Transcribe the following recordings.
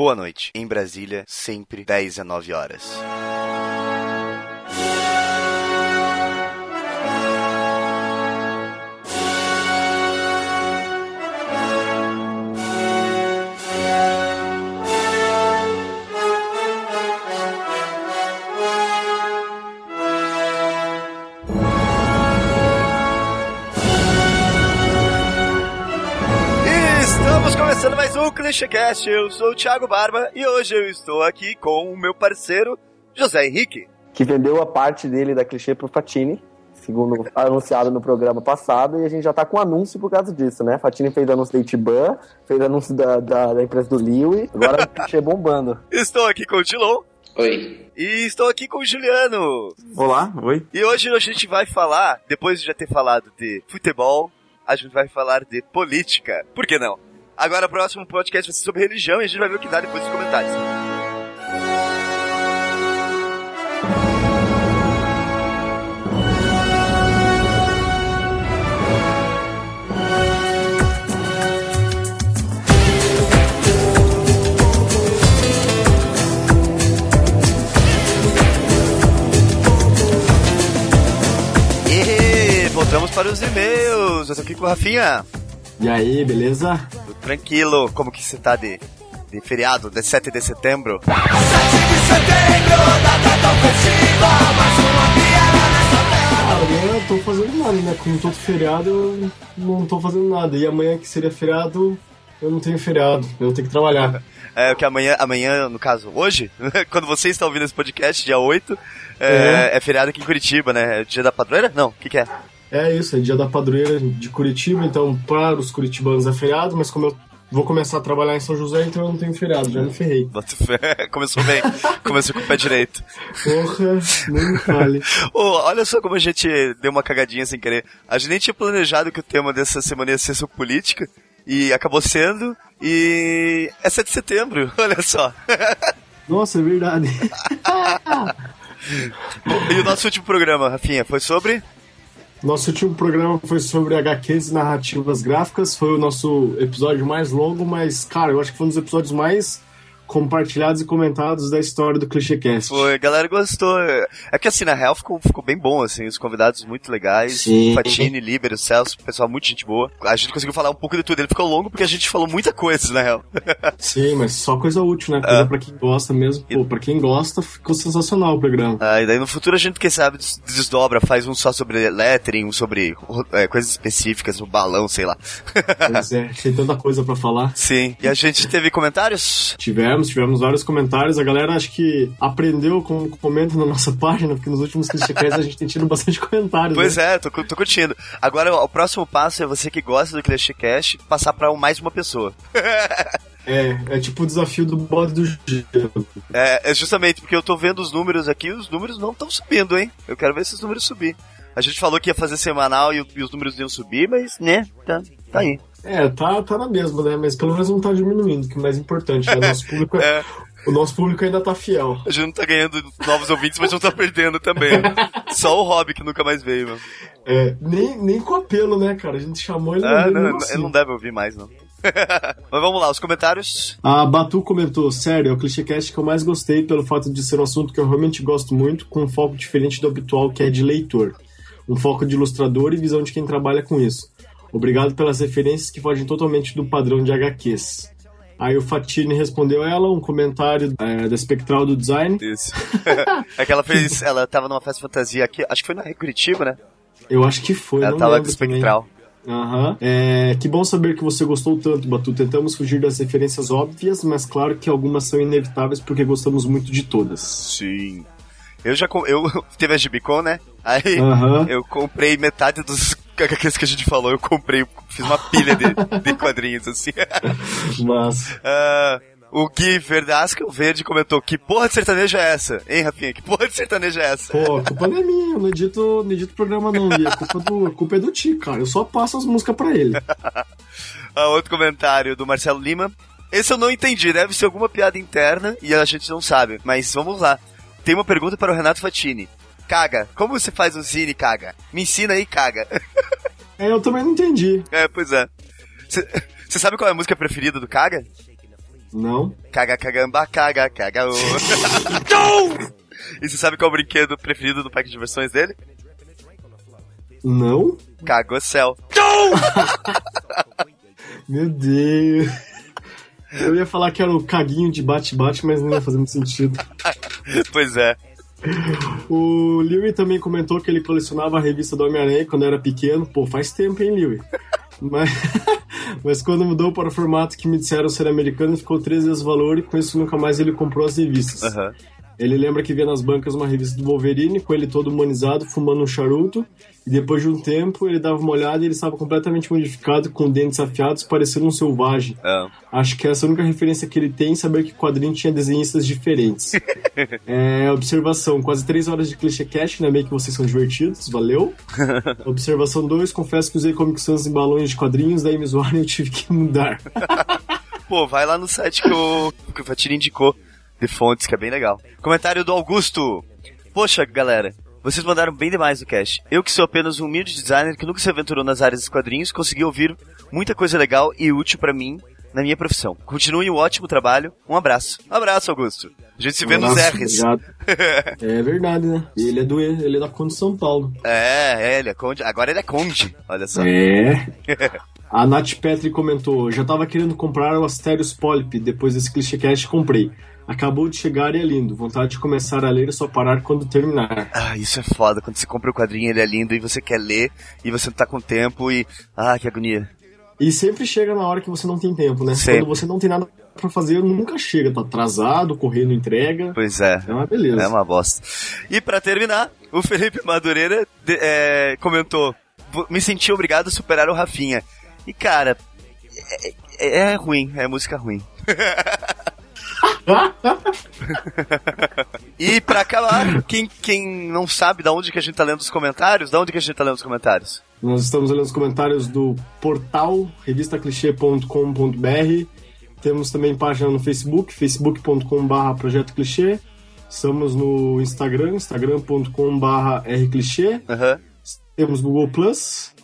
boa noite. Em Brasília, sempre 10 a 9 horas. Mais um ClichêCast. Eu sou o Thiago Barba e hoje eu estou aqui com o meu parceiro José Henrique. que vendeu a parte dele da clichê pro Fatini, segundo anunciado no programa passado, e a gente já tá com anúncio por causa disso, né? Fatini fez anúncio da Itiban, fez anúncio da, da, da empresa do Liwi, agora o clichê bombando. Estou aqui com o Tilon Oi. e estou aqui com o Juliano. Olá, oi. E hoje a gente vai falar, depois de já ter falado de futebol, a gente vai falar de política. Por que não? Agora o próximo podcast vai ser sobre religião e a gente vai ver o que dá depois dos comentários. E voltamos para os e-mails. Eu tô aqui com o Rafinha. E aí, beleza? Tranquilo. Como que você tá de, de feriado, de 7 de setembro? Amanhã eu tô fazendo nada, né? Como todo feriado, eu não tô fazendo nada. E amanhã que seria feriado, eu não tenho feriado. Eu tenho que trabalhar. É, que amanhã, amanhã, no caso, hoje, quando você está ouvindo esse podcast, dia 8, é, é feriado aqui em Curitiba, né? É dia da padroeira? Não, o que, que é? É isso, é dia da padroeira de Curitiba, então para os curitibanos é feriado, mas como eu vou começar a trabalhar em São José, então eu não tenho feriado, já me ferrei. Começou bem. Começou com o pé direito. Porra, nem me fale. Ô, olha só como a gente deu uma cagadinha sem querer. A gente nem tinha planejado que o tema dessa semana ia ser sobre política. E acabou sendo. E é 7 de setembro, olha só. Nossa, é verdade. E o nosso último programa, Rafinha, foi sobre? Nosso último programa foi sobre HQs e narrativas gráficas. Foi o nosso episódio mais longo, mas, cara, eu acho que foi um dos episódios mais compartilhados e comentados da história do ClichêCast. Foi, a galera gostou. É que assim, na real ficou, ficou bem bom, assim, os convidados muito legais. Sim. Fatini, Libero, Celso, pessoal muito gente boa. A gente conseguiu falar um pouco de tudo. Ele ficou longo porque a gente falou muita coisa, na real. Sim, mas só coisa útil, né? Coisa É. pra quem gosta mesmo. Pô, pra quem gosta, ficou sensacional o programa. Ah, e daí no futuro a gente, quem sabe, des- desdobra, faz um só sobre lettering, um sobre é, coisas específicas, o balão, sei lá. Pois é, tem tanta coisa pra falar. Sim. E a gente teve comentários? Tivemos, tivemos vários comentários. A galera acho que aprendeu como comenta na nossa página, porque nos últimos ClichêCasts a gente tem tido bastante comentários. Pois né? é, tô, tô curtindo. Agora, o próximo passo é você que gosta do ClichêCast passar pra mais uma pessoa. É, é tipo o desafio do bode do gelo. É, é justamente porque eu tô vendo os números aqui os números não estão subindo, hein? Eu quero ver esses números subir. A gente falou que ia fazer semanal e, o- e os números iam subir, mas, né, tá, tá aí. É, tá, tá na mesma, né? Mas pelo menos não tá diminuindo, que é o mais importante, né? Nosso público é- É. O nosso público ainda tá fiel. A gente não tá ganhando novos ouvintes, mas não tá perdendo também. Só o Hobby que nunca mais veio, mano. É, nem, nem com apelo, né, cara? A gente chamou ele Ah, não, não, assim. ele não deve ouvir mais, não. mas vamos lá, os comentários. A Batu comentou, sério, é o ClichêCast que eu mais gostei pelo fato de ser um assunto que eu realmente gosto muito, com um foco diferente do habitual, que é de leitor. Um foco de ilustrador e visão de quem trabalha com isso. Obrigado pelas referências que fogem totalmente do padrão de HQs. Aí o Fatini respondeu ela, um comentário é, da Spectral do Design. Isso. é que ela fez. Ela tava numa festa fantasia aqui, acho que foi na Curitiba, né? Eu acho que foi, ela tava com também. espectral. Aham. É, que bom saber que você gostou tanto, Batu. Tentamos fugir das referências óbvias, mas claro que algumas são inevitáveis porque gostamos muito de todas. Sim. Eu já eu teve a Gibicon, né? Aí Aham. eu comprei metade dos HQs que a gente falou, eu comprei, fiz uma pilha de, de quadrinhos assim. Mas. Ah, o Gui Verdasca, o Verde, comentou: Que porra de sertaneja é essa? Hein, Rafinha? Que porra de sertaneja é essa? Pô, a culpa não é minha, eu não edito, não edito programa não, Gui. A culpa, do, a culpa é do Ti, cara. Eu só passo as músicas pra ele. Ah, outro comentário do Marcelo Lima. Esse eu não entendi, deve ser alguma piada interna e a gente não sabe. Mas vamos lá. Tem uma pergunta para o Renato Fatini. Caga, como você faz o Zine, Caga? Me ensina aí, Caga. É, eu também não entendi. é, pois é. Você sabe qual é a música preferida do Caga? Não. Caga, cagamba, caga, caga, ô. E você sabe qual é o brinquedo preferido do parque de diversões dele? Não? Cagocel. Meu Deus. Eu ia falar que era o caguinho de bate-bate, mas não ia fazer muito sentido. Pois é. O Liwi também comentou que ele colecionava a revista do Homem-Aranha quando era pequeno. Pô, faz tempo, hein, Liwi? Mas, mas quando mudou para o formato que me disseram ser americano, ficou três vezes o valor e com isso nunca mais ele comprou as revistas. Aham. Ele lembra que via nas bancas uma revista do Wolverine, com ele todo humanizado, fumando um charuto, e depois de um tempo ele dava uma olhada e ele estava completamente modificado, com dentes afiados, parecendo um selvagem. Ah, Acho que essa é a única referência que ele tem saber que o quadrinho tinha desenhistas diferentes. é, observação, quase três horas de clichê cast, ainda bem que vocês são divertidos, valeu. observação 2, confesso que usei Comic Sans em balões de quadrinhos, daí me zoaram e eu tive que mudar. Pô, vai lá no site que o, que o Fatiri indicou de fontes, que é bem legal. Comentário do Augusto. Poxa, galera, vocês mandaram bem demais no cast. Eu que sou apenas um humilde designer que nunca se aventurou nas áreas dos quadrinhos, consegui ouvir muita coisa legal e útil pra mim na minha profissão. Continuem o ótimo trabalho. Um abraço. Um abraço, Augusto. A gente se vê nos Nossa, R's. obrigado. É verdade, né? Ele é do ele é da Conde de São Paulo. É, é, ele é conde. Agora ele é conde. Olha só. É. A Nath Petri comentou: já tava querendo comprar o Asterios Polyp, depois desse clichê cast comprei. Acabou de chegar e é lindo. Vontade de começar a ler e só parar quando terminar. Ah, isso é foda. Quando você compra o quadrinho, ele é lindo e você quer ler e você não tá com tempo e. Ah, que agonia. E sempre chega na hora que você não tem tempo, né? Sempre. Quando você não tem nada pra fazer, nunca chega. Tá atrasado, correndo entrega. Pois é. É uma beleza. É uma bosta. E pra terminar, o Felipe Madureira de- é, comentou: "Vo- Me senti obrigado a superar o Rafinha. E cara, é, é- é ruim, é música ruim. e pra acabar, quem, quem não sabe da onde que a gente tá lendo os comentários, da onde que a gente tá lendo os comentários? Nós estamos olhando os comentários do portal revistaclichê.com.br. Temos também página no Facebook, facebook.com.br Projeto Clichê. Estamos no Instagram, instagram.com.br rclichê. Aham. Temos Google Plus.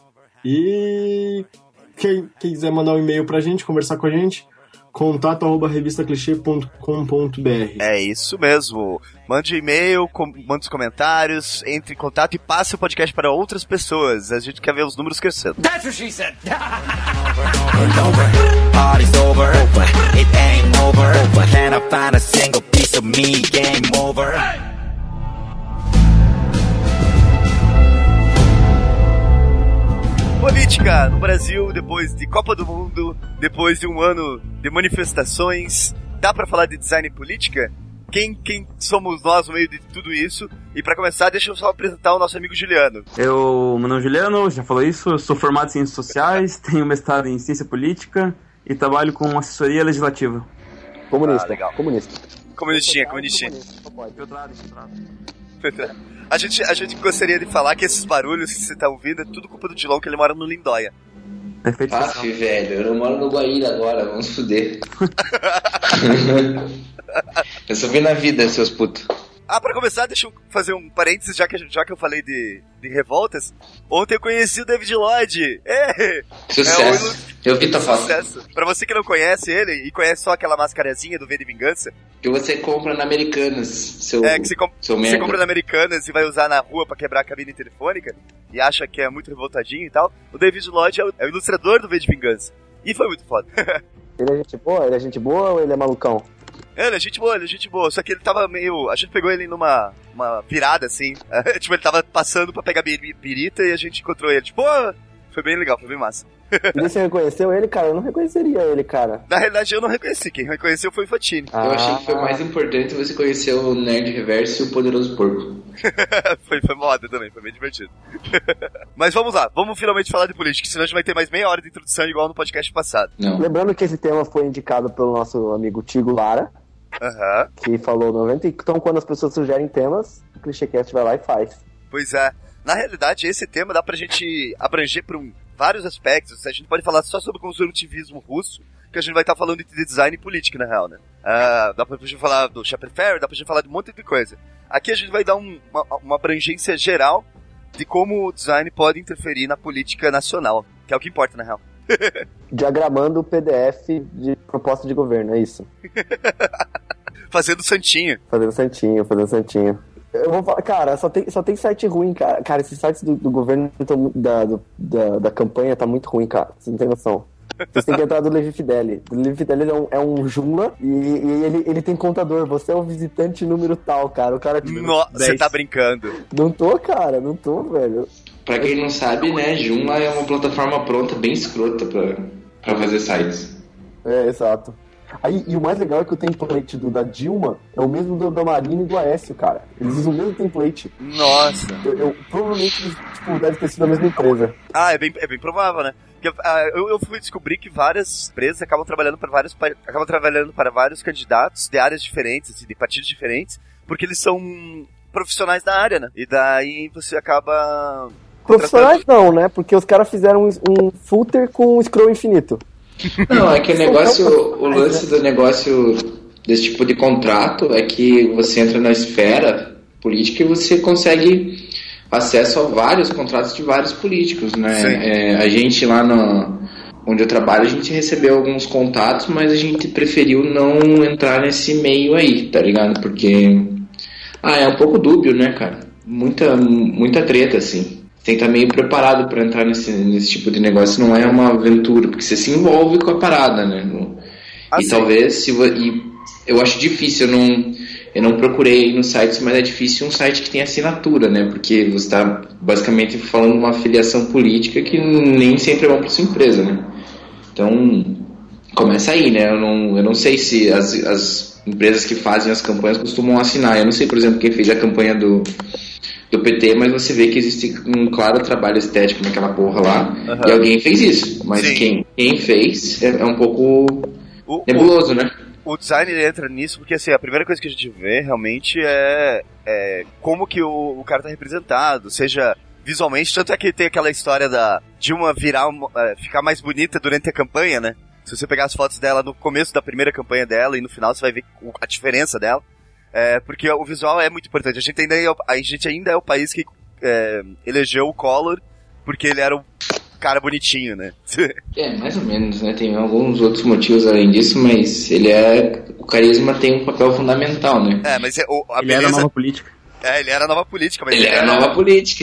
E quem, quem quiser mandar um e-mail pra gente, conversar com a gente, contato arroba revistaclichê.com.br. É isso mesmo. Mande e-mail, com, mande os comentários, entre em contato e passe o podcast para outras pessoas. A gente quer ver os números crescendo. That's what she said. Party's over. Política no Brasil, depois de Copa do Mundo, depois de um ano de manifestações, dá pra falar de design e política? Quem, quem somos nós no meio de tudo isso? E pra começar, deixa eu só apresentar o nosso amigo Juliano. Eu, meu nome é Juliano, já falou isso, eu sou formado em Ciências Sociais, tenho mestrado em Ciência Política e trabalho com assessoria legislativa. Comunista. Ah, legal. Comunista. Comunistinha, comunistinha. Pode. A gente, a gente gostaria de falar que esses barulhos que você tá ouvindo é tudo culpa do Dilon, que ele mora no Lindóia. Perfeito. Aff, velho, eu não moro no Guaíra agora, vamos fuder. eu só vi na vida, seus putos. Ah, pra começar, deixa eu fazer um parênteses, já que, já que eu falei de, de revoltas. Ontem eu conheci o David Lloyd. É! Sucesso. Eu vi tua foto. Sucesso. Pra você que não conhece ele e conhece só aquela mascarazinha do V de Vingança, Que você compra na Americanas, seu, é que você, com- seu você compra na Americanas e vai usar na rua pra quebrar a cabine telefônica e acha que é muito revoltadinho e tal. O David Lloyd é o, é o ilustrador do V de Vingança. E foi muito foda. Ele é gente boa? Ele é gente boa ou ele é malucão? Ele é gente boa, ele é gente boa. Só que ele tava meio. A gente pegou ele numa uma virada assim. tipo, ele tava passando pra pegar bi- birita e a gente encontrou ele. Tipo, "Pô!" foi bem legal, foi bem massa. E você reconheceu ele, cara? Eu não reconheceria ele, cara. Na realidade, eu não reconheci. Quem reconheceu foi o Fatini. Eu achei que foi Ah. mais importante você conhecer o Nerd Reverso e o Poderoso Porco. foi, foi moda também, foi bem divertido. Mas vamos lá, vamos finalmente falar de política, senão a gente vai ter mais meia hora de introdução igual no podcast passado. Não. Lembrando que esse tema foi indicado pelo nosso amigo Tigo Lara, Aham. que falou 90. Então, quando as pessoas sugerem temas, o ClichêCast vai lá e faz. Pois é. Na realidade, esse tema dá pra gente abranger por um, vários aspectos. A gente pode falar só sobre o construtivismo russo, que a gente vai estar falando de design e política, na real, né? Ah, dá pra gente falar do Shepard Fairey, dá pra gente falar de um monte de coisa. Aqui a gente vai dar um- uma, uma abrangência geral de como o design pode interferir na política nacional, que é o que importa, na real. Diagramando o PDF de proposta de governo, é isso. Fazendo santinho. Fazendo santinho, fazendo santinho. Eu vou falar, cara, só tem, só tem site ruim, cara. Cara, esses sites do, do governo tão da, do- da, da campanha tá muito ruim, cara. Você não tem noção. Vocês têm que entrar do Levi Fideli. O Levi Fideli é um, é um Joomla e, e ele, ele tem contador. Você é o visitante número tal, cara. O cara, tipo, No- Você tá brincando. não tô, cara, não tô, velho. Pra quem não sabe, né, Joomla é uma plataforma pronta, bem escrota pra, pra fazer sites. É, exato. Aí, e o mais legal é que o template do, da Dilma é o mesmo do, da Marina e do Aécio, cara. Eles usam o mesmo template. Nossa. Eu, eu- provavelmente, tipo, deve ter sido a mesma empresa. Ah, é bem, é bem provável, né? Porque, ah, eu, eu fui descobrir que várias empresas acabam trabalhando para vários acabam trabalhando para vários candidatos de áreas diferentes, assim, de partidos diferentes, porque eles são profissionais da área, né? E daí você acaba Profissionais não, né? Porque os caras fizeram um, um footer com um scroll infinito. Não, é que o negócio, o lance do negócio desse tipo de contrato é que você entra na esfera política e você consegue acesso a vários contratos de vários políticos, né? É, a gente lá no, onde eu trabalho, a gente recebeu alguns contatos, mas a gente preferiu não entrar nesse meio aí, tá ligado? Porque ah, é um pouco dúbio, né, cara? Muita, muita treta, assim. Tem que estar meio preparado para entrar nesse, nesse tipo de negócio. Não é uma aventura, porque você se envolve com a parada, né? Ah, e sim. talvez, se e eu acho difícil, eu não, eu não procurei nos sites, mas é difícil um site que tem assinatura, né? Porque você está basicamente falando de uma filiação política que nem sempre é bom para sua empresa, né? Então, começa aí, né? Eu não, eu não sei se as, as empresas que fazem as campanhas costumam assinar. Eu não sei, por exemplo, quem fez a campanha do, do PT, mas você vê que existe um claro trabalho estético naquela porra lá. E alguém fez isso. Mas Sim. quem, quem fez é, é um pouco o, o, nebuloso, né? o design entra nisso porque assim, a primeira coisa que a gente vê realmente é, é como que o, o cara tá representado, seja visualmente, tanto é que tem aquela história da Dilma virar uma- é, ficar mais bonita durante a campanha, né? Se você pegar as fotos dela no começo da primeira campanha dela e no final você vai ver o- a diferença dela. É, porque o visual é muito importante. A gente ainda é, o- a gente ainda é o país que é, elegeu o Collor porque ele era o cara bonitinho, né? É, mais ou menos, né? Tem alguns outros motivos além disso, mas ele é. O carisma tem um papel fundamental, né? é, mas é, o, a Ele era beleza. nova política. É, ele era a nova política, mas Ele a era- nova política,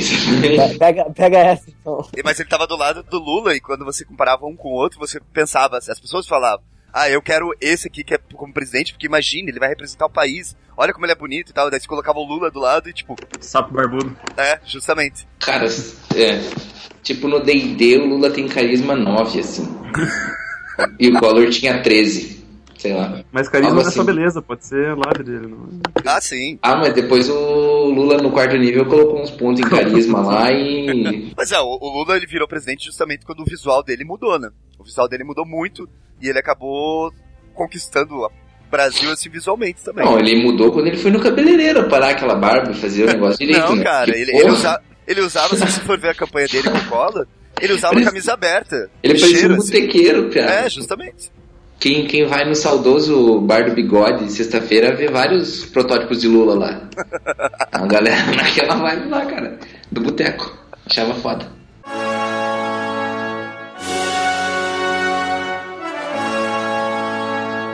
Pega, pega essa, então. Mas ele tava do lado do Lula e quando você comparava um com o outro, você pensava, as pessoas falavam, ah, eu quero esse aqui que é como presidente, porque imagine, ele vai representar o país, olha como ele é bonito e tal, daí você colocava o Lula do lado e tipo, Sapo barbudo. é, justamente. Cara, é. Tipo, no DD o Lula tem carisma 9, assim. E o Collor tinha 13. Sei lá. Mas carisma Algo não é só assim. beleza, pode ser lado dele. Não... Ah, sim. Ah, mas depois o Lula no quarto nível colocou uns pontos em carisma lá e. Mas é, o, o Lula ele virou presidente justamente quando o visual dele mudou, né? O visual dele mudou muito e ele acabou conquistando o Brasil assim visualmente também. Não, ele mudou quando ele foi no cabeleireiro parar aquela barba e fazer o negócio direito, Não, né? cara, ele, ele, usa- ele usava, se você for ver a campanha dele com Collor, ele usava Ele- camisa aberta. Ele parecia um assim. botequeiro, cara. É, justamente. Quem, quem vai no saudoso Bar do Bigode sexta-feira vê vários protótipos de Lula lá. A galera naquela vibe lá, cara. Do boteco. Achava foda.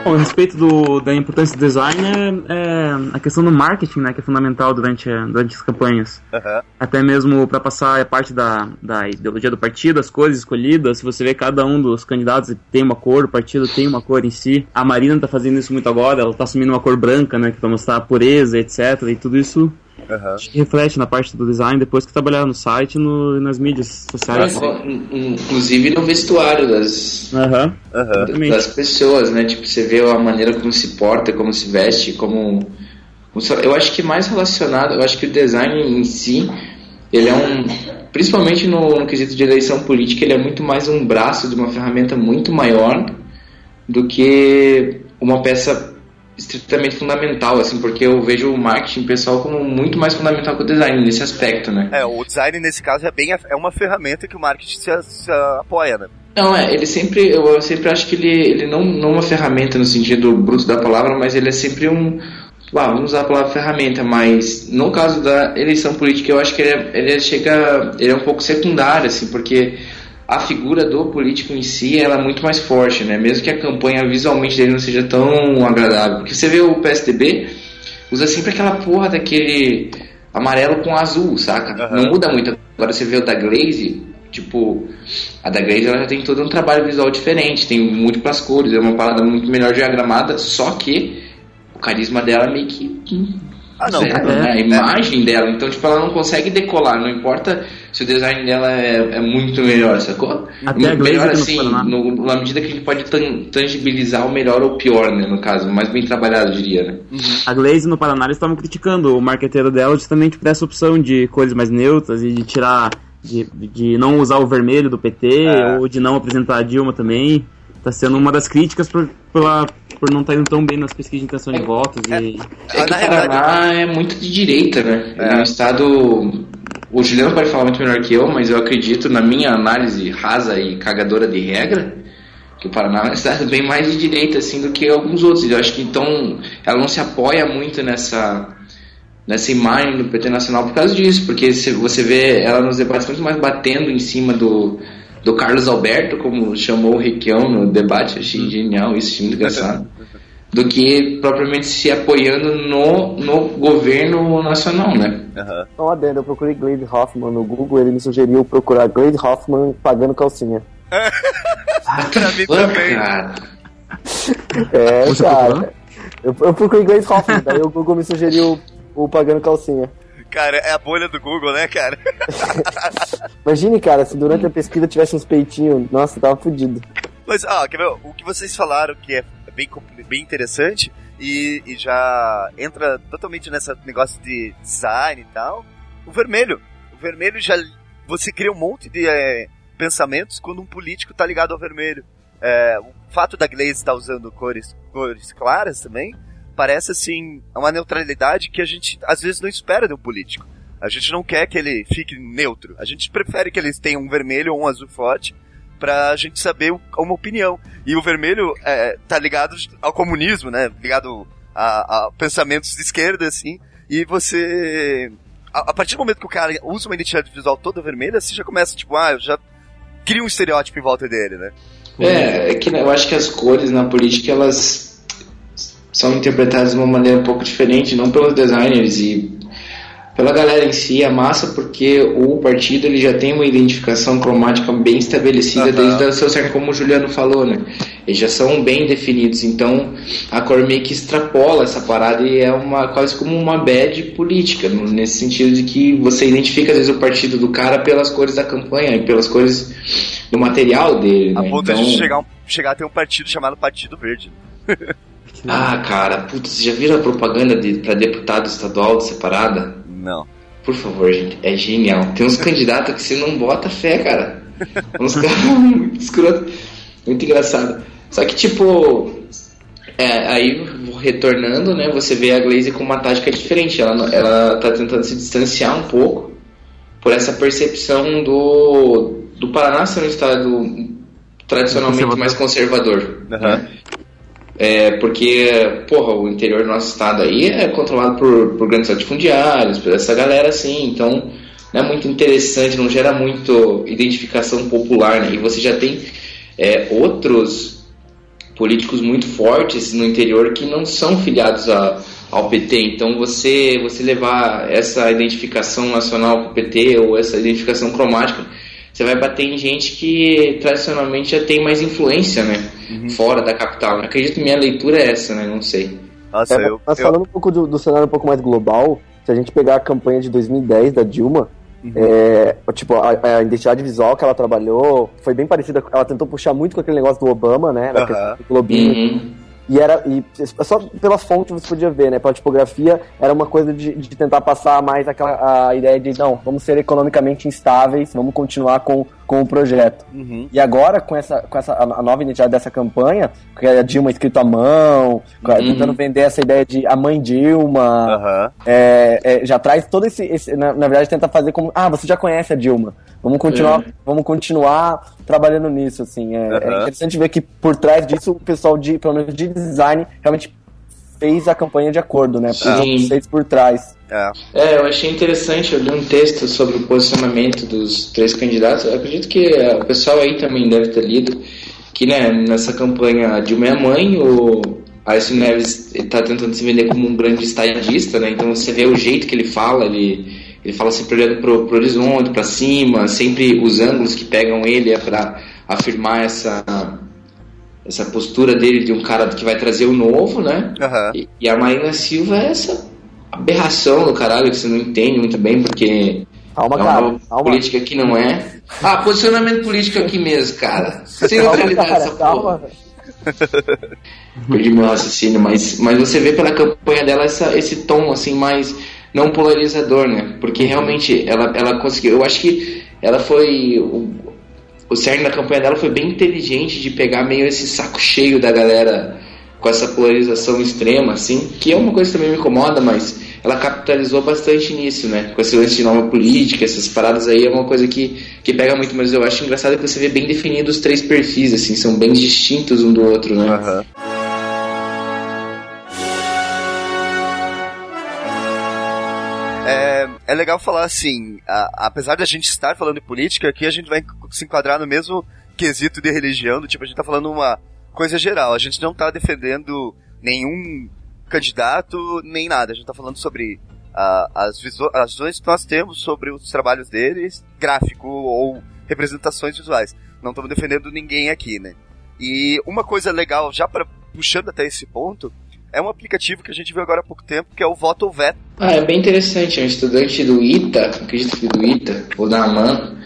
Bom, a respeito do, da importância do design é, é a questão do marketing, né, que é fundamental durante, durante as campanhas. Aham. Até mesmo para passar a parte da, da ideologia do partido, as cores escolhidas. Se você vê cada um dos candidatos tem uma cor, o partido tem uma cor em si. A Marina tá fazendo isso muito agora, ela tá assumindo uma cor branca, né, que para mostrar a pureza, etc. E tudo isso Acho que reflete na parte do design depois que trabalhar no site e no, nas mídias sociais. Inclusive no vestuário das, Aham. exatamente. das pessoas, né? Tipo, você vê a maneira como se porta, como se veste, como... Eu acho que mais relacionado, eu acho que o design em si, ele é um... Principalmente no, no quesito de eleição política, ele é muito mais um braço de uma ferramenta muito maior do que uma peça estritamente fundamental, assim, porque eu vejo o marketing pessoal como muito mais fundamental que o design nesse aspecto, né? É, o design nesse caso é bem é uma ferramenta que o marketing se, se apoia, né? Não, é, ele sempre, eu sempre acho que ele, ele não, não é uma ferramenta no sentido bruto da palavra, mas ele é sempre um, ah, vamos usar a palavra ferramenta, mas no caso da eleição política eu acho que ele, é- ele chega, ele é um pouco secundário, assim, porque a figura do político em si ela é muito mais forte, né? Mesmo que a campanha visualmente dele não seja tão agradável. Porque você vê o PSDB, usa sempre aquela porra daquele amarelo com azul, saca? Aham. Não muda muito. Agora você vê o da Glaze, tipo, a da Glaze ela já tem todo um trabalho visual diferente, tem múltiplas cores, é uma parada muito melhor diagramada, só que o carisma dela é meio que Ah, não. zero, né? A imagem dela, então tipo, ela não consegue decolar, não importa se o design dela é, é muito melhor, sacou? Até melhor assim, Paraná. no- na medida que a gente pode tan- tangibilizar o melhor ou o pior, né, no caso, mais bem trabalhado, eu diria, né? A Glaze no Paraná eles estavam criticando o marqueteiro dela justamente por essa opção de cores mais neutras e de tirar. de, de não usar o vermelho do PT É. ou de não apresentar a Dilma também. Tá sendo uma das críticas por, pela, por não estar indo tão bem nas pesquisas de intenção de votos. E, É que Paraná é muito de direita, né? É um estado. O Juliano pode falar muito melhor que eu, mas eu acredito, na minha análise rasa e cagadora de regra, que o Paraná é um estado bem mais de direita assim do que alguns outros. Eu acho que então ela não se apoia muito nessa nessa imagem do PT Nacional por causa disso, porque você vê ela nos debates muito mais batendo em cima do, do Carlos Alberto, como chamou o Requião no debate, achei genial isso, achei muito engraçado, do que propriamente se apoiando no, no governo nacional, né? Aham. Só um adendo, eu procurei Glade Hoffman no Google, ele me sugeriu procurar Glade Hoffman pagando calcinha. Pra mim Pô, também. cara, É, Você cara. procurou? Eu, eu procurei Glade Hoffman, daí o Google me sugeriu o pagando calcinha. Cara, é a bolha do Google, né, cara? Imagine, cara, se durante a pesquisa tivesse uns peitinhos, nossa, tava fudido. Mas, ó, quer ver? O que vocês falaram que é bem, bem interessante e, e já entra totalmente nesse negócio de design e tal. O vermelho. O vermelho já. Você cria um monte de é, pensamentos quando um político tá ligado ao vermelho. É, o fato da Glaze estar usando cores, cores claras também parece assim uma neutralidade que a gente às vezes não espera de um político. A gente não quer que ele fique neutro. A gente prefere que eles tenham um vermelho ou um azul forte pra gente saber uma opinião. E o vermelho é, tá ligado ao comunismo, né? Ligado a, a pensamentos de esquerda, assim. E você. A, a partir do momento que o cara usa uma identidade visual toda vermelha, você já começa, tipo, ah, eu já cria um estereótipo em volta dele, né? É, é que eu acho que as cores na política elas são interpretadas de uma maneira um pouco diferente, não pelos designers e pela galera em si, a massa, porque o partido ele já tem uma identificação cromática bem estabelecida desde o seu certo, como o Juliano falou, né? Eles já são bem definidos, então a cor meio que extrapola essa parada e é uma quase como uma bad política, nesse sentido de que você identifica às vezes o partido do cara pelas cores da campanha e pelas cores do material dele, A né? ponto Então- de chegar, chegar a ter um partido chamado Partido Verde. Ah, cara, putz, vocês já viram a propaganda de, pra deputado estadual dessa parada? Não. Por favor, gente, é genial. Tem uns candidatos que você não bota fé, cara. Uns caras muito escroto. Muito engraçado. Só que, tipo, é, aí retornando, né, você vê a Glaze com uma tática diferente. Ela, ela tá tentando se distanciar um pouco por essa percepção do, do Paraná ser um estado tradicionalmente mais conservador. Aham. É, porque, porra, o interior do nosso estado aí é controlado por, por grandes latifundiários, por essa galera assim, então não é muito interessante, não gera muito identificação popular, né? E você já tem é, outros políticos muito fortes no interior que não são filiados a, ao PT, então você, você levar essa identificação nacional com o PT ou essa identificação cromática, você vai bater em gente que tradicionalmente já tem mais influência, né? Fora da capital. Acredito que minha leitura é essa, né? Não sei. Nossa, É, eu. mas eu- falando um pouco do, do cenário um pouco mais global, se a gente pegar a campanha de 2010 da Dilma, é, tipo, a, a identidade visual que ela trabalhou foi bem parecida. Ela tentou puxar muito com aquele negócio do Obama, né? Aham. globinho. Uhum. E era. E só pelas fontes você podia ver, né? Pela tipografia, era uma coisa de, de tentar passar mais aquela a ideia de não, vamos ser economicamente instáveis, vamos continuar com, com o projeto. Uhum. E agora, com essa, com essa a nova identidade dessa campanha, que é a Dilma escrito à mão, Uhum. tentando vender essa ideia de a mãe Dilma, Aham. é, é, já traz todo esse, esse- na, na verdade tenta fazer como ah você já conhece a Dilma vamos continuar vamos continuar trabalhando nisso assim é, é interessante ver que por trás disso o pessoal de pelo menos de design realmente fez a campanha de acordo, né? Vocês por trás. É. É, eu achei interessante, eu li um texto sobre o posicionamento dos três candidatos. Eu acredito que eh, o pessoal aí também deve ter lido que né, nessa campanha a Dilma é a mãe, o Aécio Neves está tentando se vender como um grande estadista, né? Então você vê o jeito que ele fala, ele, ele fala sempre olhando pro, pro horizonte, para cima, sempre os ângulos que pegam ele é para afirmar essa essa postura dele de um cara que vai trazer o novo, né? Aham. E, e a Marina Silva é essa aberração do caralho que você não entende muito bem, porque Calma, é cara. uma Calma. política que não é. Ah, posicionamento político aqui mesmo, cara. Sem Calma, neutralidade cara, essa porra. calma. Perdi meu raciocínio, mas, mas você vê pela campanha dela essa, esse tom assim mais não polarizador, né? Porque realmente ela, ela conseguiu. Eu acho que ela foi. O, o cerne da campanha dela foi bem inteligente de pegar meio esse saco cheio da galera com essa polarização extrema, assim, que é uma coisa que também me incomoda, mas ela capitalizou bastante nisso, né? Com esse lance de nova política, essas paradas aí é uma coisa que, que pega muito, mas eu acho engraçado que você vê bem definidos os três perfis, assim, são bem distintos um do outro, né? Aham. É, legal falar assim, a- apesar da gente estar falando de política, aqui a gente vai se enquadrar no mesmo quesito de religião, do tipo, a gente tá falando uma coisa geral, a gente não tá defendendo nenhum candidato, nem nada, a gente tá falando sobre as, as visões que nós temos sobre os trabalhos deles, gráfico ou representações visuais. Não estamos defendendo ninguém aqui, né? E uma coisa legal, já para puxando até esse ponto, é um aplicativo que a gente viu agora há pouco tempo, que é o Voto ou Veto. Ah, é bem interessante. É um estudante do ITA, acredito que do ITA, ou da AMAN,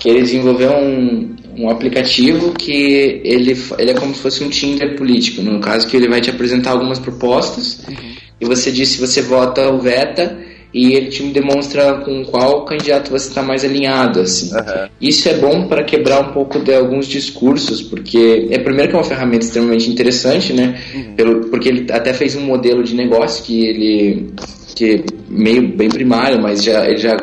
que ele desenvolveu um, um aplicativo que ele, ele é como se fosse um Tinder político. No caso, que ele vai te apresentar algumas propostas e você diz se você vota ou veta e ele te demonstra com qual candidato você está mais alinhado, assim. Isso é bom para quebrar um pouco de alguns discursos, porque é primeiro que é uma ferramenta extremamente interessante, né? Pelo, porque ele até fez um modelo de negócio que ele que é meio bem primário, mas já ele já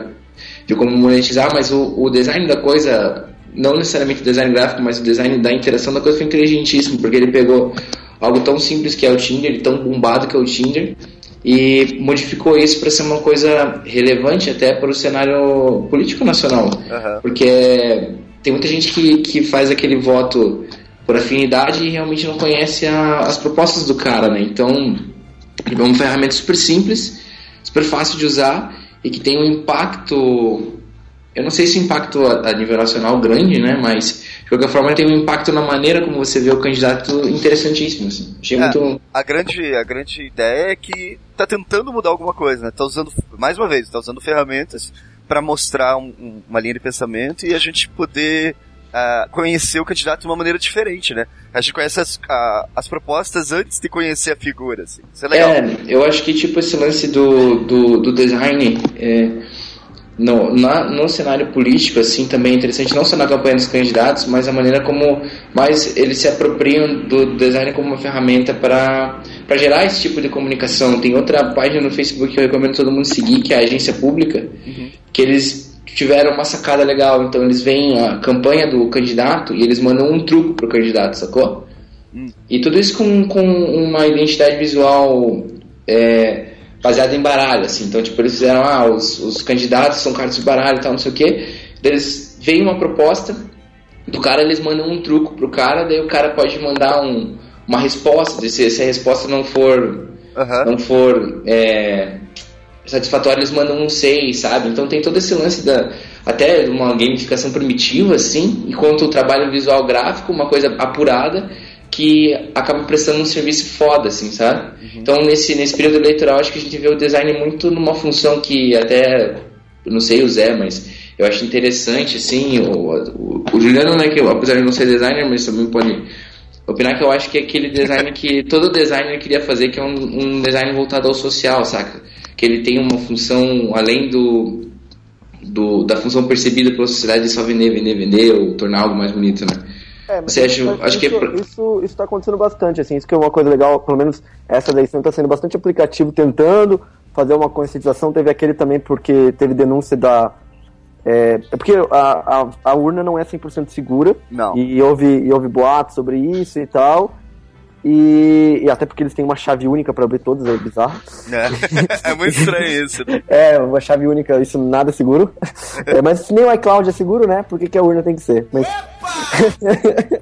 viu como monetizar, mas o, o design da coisa, não necessariamente o design gráfico, mas o design da interação da coisa foi inteligentíssimo, porque ele pegou algo tão simples que é o Tinder, tão bombado que é o Tinder, e modificou isso para ser uma coisa relevante até para o cenário político nacional. Aham. Porque tem muita gente que, que faz aquele voto por afinidade e realmente não conhece a- as propostas do cara, né? Então, é uma ferramenta super simples, super fácil de usar e que tem um impacto. Eu não sei se impacto a, a nível nacional grande, né? Mas de qualquer forma tem um impacto na maneira como você vê o candidato interessantíssimo. Assim. Achei É. muito. A grande, a grande ideia é que tá tentando mudar alguma coisa, né? Tá usando, mais uma vez, tá usando ferramentas para mostrar um- um- uma linha de pensamento e a gente poder ah, conhecer o candidato de uma maneira diferente, né? A gente conhece as, a- as propostas antes de conhecer a figura, assim. Isso é legal. É, eu acho que tipo esse lance do, do, do design é, no, na, no cenário político assim também é interessante, não só na campanha dos candidatos, mas a maneira como mais eles se apropriam do design como uma ferramenta para para gerar esse tipo de comunicação. Tem outra página no Facebook que eu recomendo todo mundo seguir, que é a Agência Pública, que eles tiveram uma sacada legal. Então eles veem a campanha do candidato e eles mandam um truco pro candidato, sacou? E tudo isso com, com uma identidade visual é, baseada em baralho, assim. Então, tipo, eles fizeram, ah, os, os candidatos são cartas de baralho e tal, não sei o quê. Eles veem uma proposta, do cara eles mandam um truco pro cara, daí o cara pode mandar um, uma resposta, se, se a resposta não for Aham. não for é, satisfatório, eles mandam um 6, sabe? Então tem todo esse lance da até uma gamificação primitiva, assim, enquanto o trabalho visual gráfico, uma coisa apurada, que acaba prestando um serviço foda, assim, sabe? Então nesse, nesse período eleitoral acho que a gente vê o design muito numa função que até, não sei o Zé, mas eu acho interessante, assim, o, o, o Juliano, né, que apesar de não ser designer, mas também pode opinar que eu acho que é aquele design que todo designer queria fazer, que é um, um design voltado ao social, saca? Que ele tem uma função além do, do da função percebida pela sociedade de só vender, vender, vender ou tornar algo mais bonito, né? É, mas Você acha- isso, acho que é isso, pro- isso, isso tá acontecendo bastante, assim, isso que é uma coisa legal, pelo menos essa eleição tá sendo bastante aplicativo tentando fazer uma conscientização, teve aquele também porque teve denúncia da... É, é porque a, a, a urna não é 100% segura, Não. e houve, e houve boatos sobre isso e tal, E, e até porque eles têm uma chave única pra abrir todos, é bizarro. É, é muito estranho isso. né? É, uma chave única, isso nada é seguro. É, mas se nem o iCloud é seguro, né? Por que, que a urna tem que ser? Mas,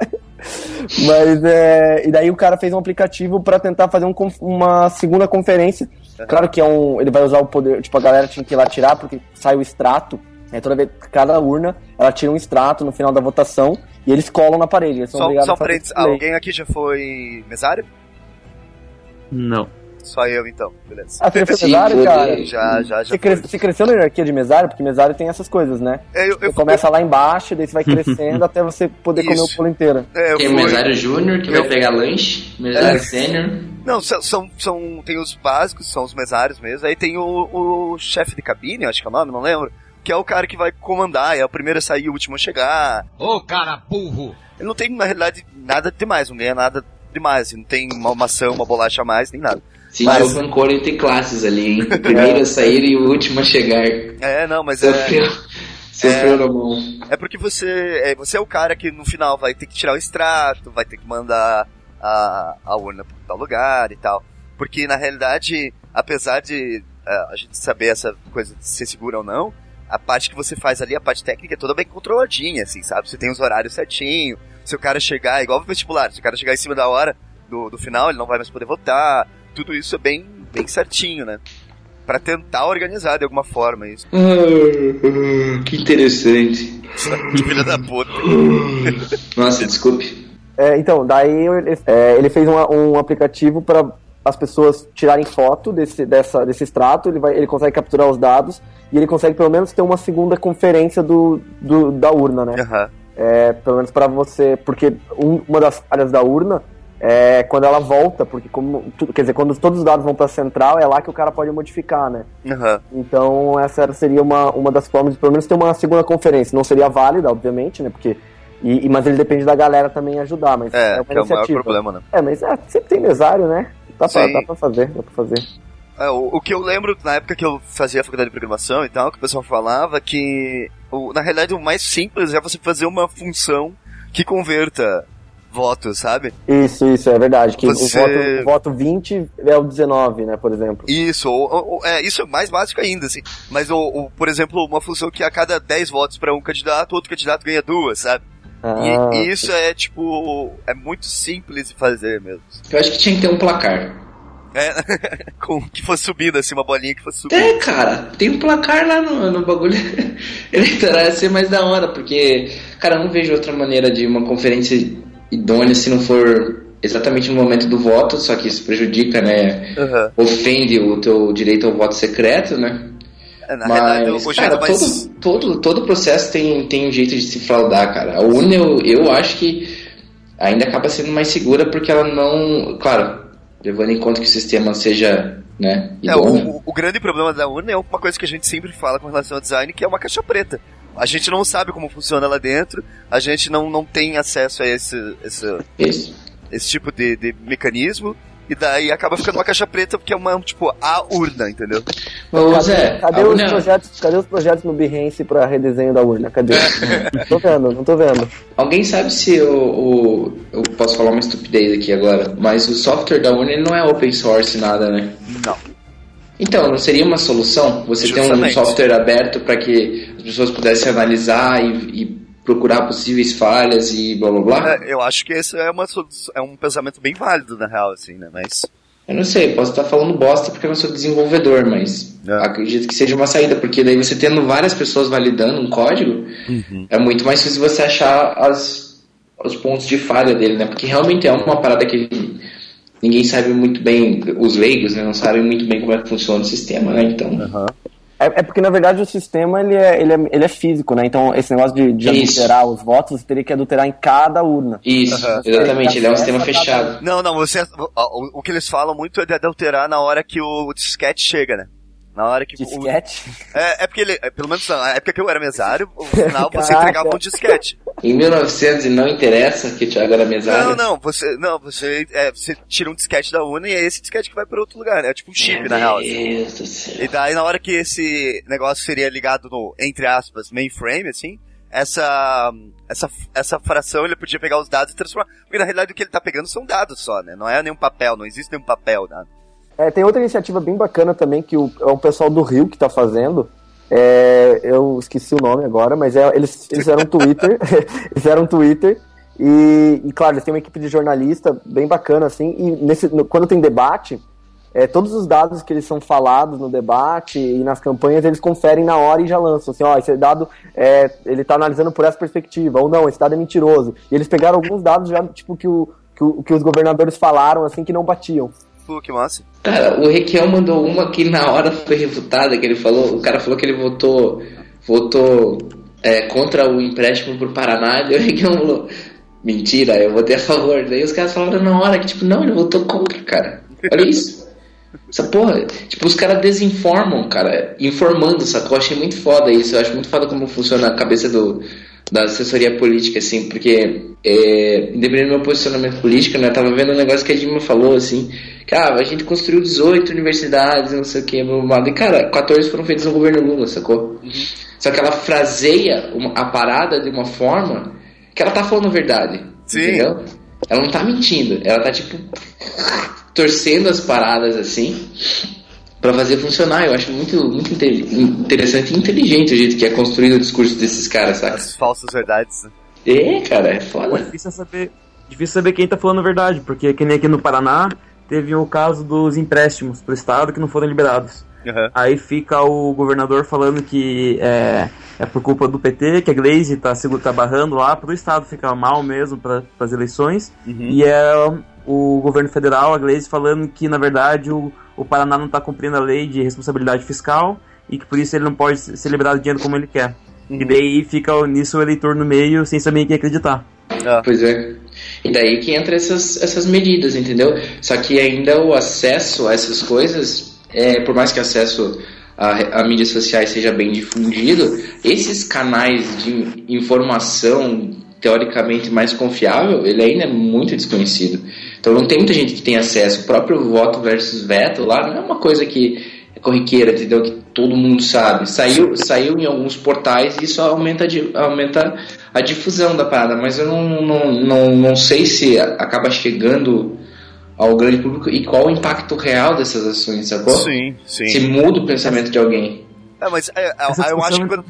mas é. E daí o cara fez um aplicativo pra tentar fazer um uma segunda conferência. Claro que é um. Ele vai usar o poder. Tipo, a galera tinha que ir lá tirar, porque sai o extrato. É toda vez cada urna, ela tira um extrato no final da votação e eles colam na parede. Eles são Só, obrigados só a fazer display. Alguém aqui já foi mesário? Não. Só eu, então. Beleza. Ah, você já foi mesário, cara? Já, já, já. Você, cre- você cresceu na hierarquia de mesário? Porque mesário tem essas coisas, né? É, eu, Você eu, começa lá embaixo, daí você vai crescendo até você poder comer Isso. o bolo inteiro. é, Tem o fui- mesário júnior que eu- vai pegar lanche, mesário sênior. Não, são, são, são- Tem os básicos, são os mesários mesmo. Aí tem o, o chefe de cabine, acho que é o nome, não lembro. Que é o cara que vai comandar, é o primeiro a sair e o último a chegar. Ô cara burro! Ele não tem, na realidade, nada demais, não ganha nada demais. Não tem uma maçã, uma bolacha a mais, nem nada. Sim, Mas- o Pancor ele tem classes ali, hein? O primeiro a sair e o último a chegar. É, não, mas é. Sofreu, na mão. É porque você é, você é o cara que no final vai ter que tirar o extrato, vai ter que mandar a, a urna para tal lugar e tal. Porque na realidade, apesar de é, a gente saber essa coisa de ser segura ou não, a parte que você faz ali, a parte técnica é toda bem controladinha, assim, sabe? Você tem os horários certinho. Se o cara chegar, igual o vestibular, se o cara chegar em cima da hora do, do final, ele não vai mais poder votar. Tudo isso é bem, bem certinho, né? Pra tentar organizar de alguma forma isso. Ah, que interessante. Filha da puta. Nossa, desculpe. É, então, daí ele, é, ele fez uma- um aplicativo para as pessoas tirarem foto desse, dessa, desse extrato, ele, vai, ele consegue capturar os dados e ele consegue pelo menos ter uma segunda conferência do, do- da urna, né? Aham. É, pelo menos para você, porque um- uma das áreas da urna é quando ela volta, porque como, quer dizer, quando todos os dados vão para a central, é lá que o cara pode modificar, né? Aham. Então, essa seria uma, uma das formas de pelo menos ter uma segunda conferência. Não seria válida, obviamente, né? Porque. E, e- mas ele depende da galera também ajudar. Mas É, uma que é o maior problema, né? É, mas é, sempre tem mesário, né? Dá pra, dá pra fazer, dá pra fazer. É, o, o que eu lembro na época que eu fazia a faculdade de programação e tal, que o pessoal falava que, o, na realidade, o mais simples é você fazer uma função que converta votos, sabe? Isso, isso, é verdade. Que Você- o, voto, o voto 20 é o 19, né, por exemplo. Isso, ou, ou- ou- é, isso é mais básico ainda, assim. Mas, o, o- por exemplo, uma função que a cada 10 votos para um candidato, outro candidato ganha duas, sabe? Ah, E, e isso é, tipo, é muito simples de fazer mesmo. Eu acho que tinha que ter um placar. É, com, que fosse subindo, assim, uma bolinha que fosse subindo. É, cara, tem um placar lá no, no bagulho eleitoral, ia ser mais da hora, porque, cara, eu não vejo outra maneira de uma conferência idônea se não for exatamente no momento do voto, só que isso prejudica, né? Aham. Ofende o teu direito ao voto secreto, né? É, Na Mas, o cara, mais... todo, todo, todo processo tem, tem um jeito de se fraudar, cara. A urna, eu, eu acho que ainda acaba sendo mais segura porque ela não... Claro, levando em conta que o sistema seja, né, É, o, o grande problema da urna é uma coisa que a gente sempre fala com relação ao design, que é uma caixa preta. A gente não sabe como funciona lá dentro, a gente não, não tem acesso a esse, esse, Isso. esse tipo de, de mecanismo, e daí acaba ficando uma caixa preta porque é uma, tipo, a urna, entendeu? Ô, cadê, Zé, cadê a os urna- projetos, cadê os projetos no Behance pra redesenho da urna? Cadê? não tô vendo, não tô vendo. Alguém sabe se o, o- Eu posso falar uma estupidez aqui agora, mas o software da urna ele não é open source nada, né? Não. Então, não seria uma solução você ter um Justamente. software aberto para que as pessoas pudessem analisar e, e procurar possíveis falhas e blá blá blá? É, eu acho que esse é, uma, é um pensamento bem válido, na real, assim, né? Mas. Eu não sei, posso estar falando bosta porque eu não sou desenvolvedor, mas É. acredito que seja uma saída, porque daí você tendo várias pessoas validando um código, é muito mais difícil você achar as, os pontos de falha dele, né? Porque realmente é uma parada que ninguém sabe muito bem, os leigos né, não sabem muito bem como é que funciona o sistema, né? Então, É, é porque, na verdade, o sistema ele é, ele é, ele é físico, né? Então, esse negócio de, de adulterar os votos, você teria que adulterar em cada urna. isso, Aham. exatamente, ele é um sistema fechado. Não, não, você. O, o que eles falam muito é de alterar na hora que o disquete chega, né? Na hora que o, Disquete? É, é porque ele, é, pelo menos na época que eu era mesário, no final você Caraca. entregava um disquete. Em 1900 e não interessa que o Thiago era mesário. Não, não, você, não, você, é, você tira um disquete da urna e é esse disquete que vai para outro lugar, né? É tipo um chip, na real. Meu assim. Deus do céu. E daí, na hora que esse negócio seria ligado no, entre aspas, mainframe, assim, essa, essa, essa fração ele podia pegar os dados e transformar. Porque na realidade o que ele tá pegando são dados só, né? Não é nenhum papel, não existe nenhum papel, nada. É, tem outra iniciativa bem bacana também que o, é o pessoal do Rio que tá fazendo. É, eu esqueci o nome agora, mas é, eles, eles fizeram um Twitter. eles fizeram um Twitter. E, e, claro, eles têm uma equipe de jornalista bem bacana, assim. E nesse, no- quando tem debate, é, todos os dados que eles são falados no debate e nas campanhas, eles conferem na hora e já lançam. Assim, ó, esse dado, é, ele tá analisando por essa perspectiva. Ou não, esse dado é mentiroso. E eles pegaram alguns dados já, tipo, que, que, o, que os governadores falaram, assim, que não batiam. Pô, que massa. Cara, o Requião mandou uma que na hora foi refutada, que ele falou, o cara falou que ele votou, votou é, contra o empréstimo pro Paraná, e o Requião falou, mentira, eu votei a favor. Daí os caras falaram na hora que, tipo, não, ele votou contra, cara. Olha isso. Essa porra, tipo, os caras desinformam, cara, informando, sacou? Eu achei muito foda isso, eu acho muito foda como funciona a cabeça do, da assessoria política, assim, porque, é, independente do meu posicionamento político, né, eu tava vendo um negócio que a Dilma falou, assim, que, ah, a gente construiu 18 universidades, não sei o que, blá, blá, blá. e, cara, 14 foram feitas no governo Lula, sacou? Só que ela fraseia uma- a parada de uma forma que ela tá falando a verdade, Sim. entendeu? Ela não tá mentindo, ela tá, tipo, torcendo as paradas, assim, Pra fazer funcionar. Eu acho muito, muito inte- interessante e inteligente o jeito que é construído o discurso desses caras, saca? As falsas verdades. né? É, cara, é Pô, foda. difícil é saber, difícil saber quem tá falando a verdade, porque que nem aqui no Paraná teve o caso dos empréstimos pro estado que não foram liberados. Aham. Aí fica o governador falando que é, é por culpa do PT, que a Glaze tá, tá barrando lá pro estado ficar mal mesmo para as eleições. E é o governo federal, a Glaze, falando que na verdade o, o Paraná não tá cumprindo a lei de responsabilidade fiscal e que por isso ele não pode ser liberado dinheiro como ele quer. E daí fica nisso o eleitor no meio sem saber em quem acreditar. Pois é. E daí que entra essas, essas medidas, entendeu? Só que ainda o acesso a essas coisas, é, por mais que o acesso a, a mídias sociais seja bem difundido, esses canais de informação teoricamente mais confiável, ele ainda é muito desconhecido. Então não tem muita gente que tem acesso. O próprio voto versus veto lá não é uma coisa que é corriqueira, entendeu? Que todo mundo sabe. Saiu, saiu em alguns portais e isso aumenta, aumenta a difusão da parada, mas eu não, não, não, não sei se acaba chegando ao grande público e qual o impacto real dessas ações, sacou? Sim, sim. Se muda o pensamento de alguém. É, mas é, é, Essa eu acho discussão que quando,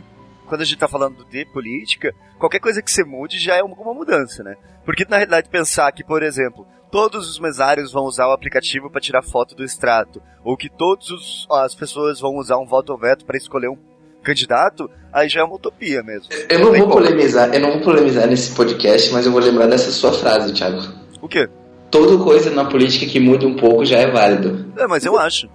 quando a gente tá falando de política, qualquer coisa que você mude já é alguma mudança, né? Porque na realidade pensar que, por exemplo, todos os mesários vão usar o aplicativo para tirar foto do extrato, ou que todas as pessoas vão usar um voto ou veto para escolher um candidato, aí já é uma utopia mesmo. Eu não vou como. polemizar, eu não vou polemizar nesse podcast, mas eu vou lembrar dessa sua frase, Thiago. O quê? Toda coisa na política que muda um pouco já é válido. É, mas eu acho.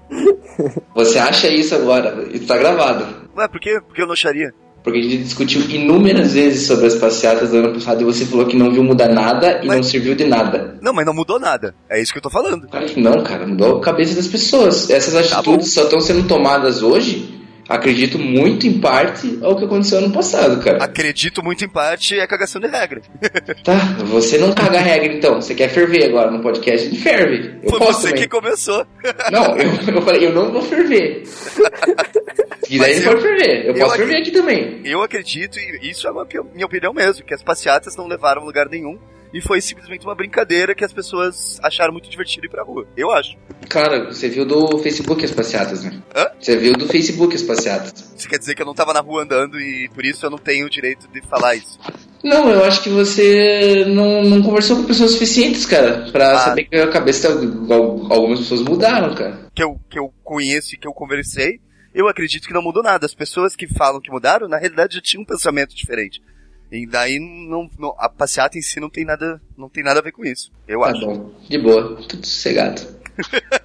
Você acha isso agora? Está gravado. Ué, por quê? Porque eu não acharia. Porque a gente discutiu inúmeras vezes sobre as passeatas do ano passado e você falou que não viu mudar nada e Mas- não serviu de nada. Não, mas não mudou nada. É isso que eu tô falando. Claro que não, cara, mudou a cabeça das pessoas. Essas atitudes só estão sendo tomadas hoje, acredito muito em parte ao que aconteceu ano passado, cara. Acredito muito em parte é cagação de regra. Tá, você não caga regra então. Você quer ferver agora no podcast? Ele ferve. Eu Foi você também. que começou. Não, eu, eu falei, eu não vou ferver. E daí Mas ele eu- pode ferver. Eu, eu posso ferver aqui também. Eu acredito, e isso é uma minha opinião mesmo, que as passeatas não levaram a lugar nenhum e foi simplesmente uma brincadeira que as pessoas acharam muito divertido ir pra rua. Eu acho. Cara, você viu do Facebook as passeatas, né? Hã? Você viu do Facebook as passeatas. Você quer dizer que eu não tava na rua andando e por isso eu não tenho o direito de falar isso. Não, eu acho que você não, não conversou com pessoas suficientes, cara, pra Ah. saber que a cabeça algumas pessoas mudaram, cara. Que eu, que eu conheço e que eu conversei, eu acredito que não mudou nada. As pessoas que falam que mudaram, na realidade já tinham um pensamento diferente. E daí não, não- a passeata em si não tem nada, não tem nada a ver com isso. Eu Tá acho. bom, de boa, tudo sossegado.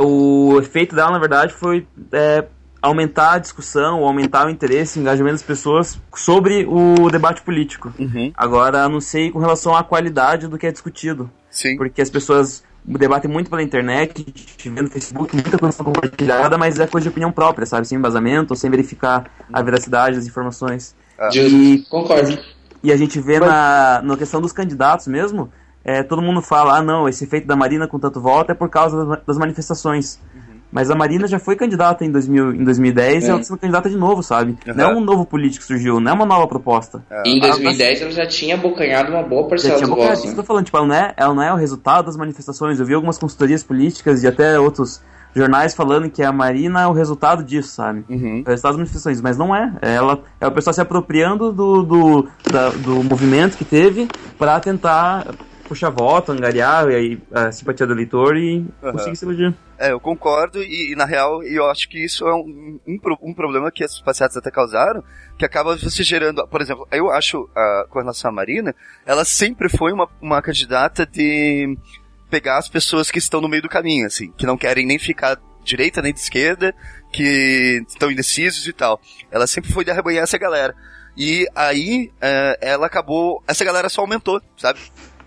O efeito dela, na verdade, foi é, aumentar a discussão, aumentar o interesse, o engajamento das pessoas sobre o debate político. Uhum. Agora, não sei com relação à qualidade do que é discutido, Sim. porque as pessoas debatem muito pela internet, vê no Facebook, muita coisa compartilhada, mas é coisa de opinião própria, sabe? Sem embasamento, sem verificar a veracidade das informações. Ah. E, Concordo. e a gente vê na, na questão dos candidatos mesmo, é, todo mundo fala, ah não, esse efeito da Marina com tanto voto é por causa das, das manifestações. Mas a Marina já foi candidata em, 2000, em 2010 É. e ela tá sendo candidata de novo, sabe? Não é um novo político que surgiu, não é uma nova proposta. E em Ah, 2010 ela já tinha abocanhado uma boa Já parcela tinha bocado, votos. isso que Né? falando, tipo, ela não, é, ela não é o resultado das manifestações. Eu vi algumas consultorias políticas e até outros jornais falando que a Marina é o resultado disso, sabe? Uhum. É o resultado das manifestações, mas não é. É Ela é o pessoal se apropriando do, do, da- do movimento que teve pra tentar puxar voto, angariar e aí, a simpatia do eleitor e Aham. conseguir se eleger. É, eu concordo e, e, na real eu acho que isso é um, um, um problema que as passeatas até causaram, que acaba você gerando, por exemplo, eu acho ah, com relação à Marina, ela sempre foi uma, uma candidata de pegar as pessoas que estão no meio do caminho, assim, que não querem nem ficar direita nem de esquerda, que estão indecisos e tal. Ela sempre foi de arrebanhar essa galera. E aí eh, ela acabou, essa galera só aumentou, sabe?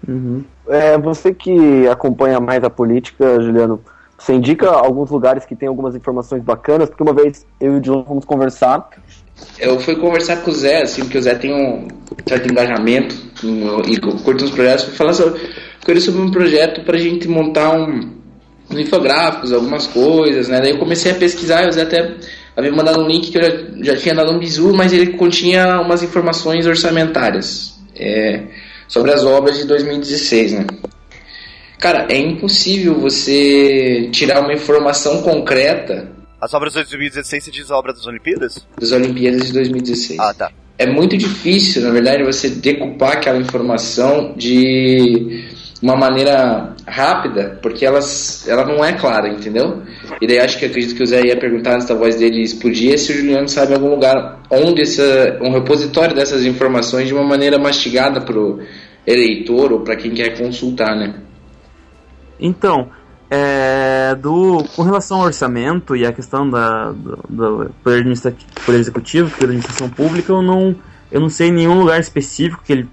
Uhum. É, você que acompanha mais a política, Juliano, você indica alguns lugares que tem algumas informações bacanas? Porque uma vez eu e o John fomos conversar. Eu fui conversar com o Zé, assim, porque o Zé tem um certo engajamento um, e curte uns projetos, fui falar sobre, ele sobre um projeto pra gente montar um, uns infográficos, algumas coisas, né? Daí eu comecei a pesquisar, e Zé até havia mandado um link que eu já, já tinha dado um bizu, mas ele continha umas informações orçamentárias é, sobre as obras de 2016, né? Cara, é impossível você tirar uma informação concreta As obras de 2016 se diz a obra das Olimpíadas? das Olimpíadas de 2016 Ah, tá. é muito difícil, na verdade, você decupar aquela informação de uma maneira rápida, porque elas, ela não é clara, entendeu? E daí acho que acredito que o Zé ia perguntar antes da voz dele explodir se o Juliano sabe algum lugar onde essa, um repositório dessas informações de uma maneira mastigada pro eleitor ou para quem quer consultar, né? Então, é, do, com relação ao orçamento e a questão da, do, do poder, administrativo, poder executivo, poder administração pública, eu não, eu não sei nenhum lugar específico que ele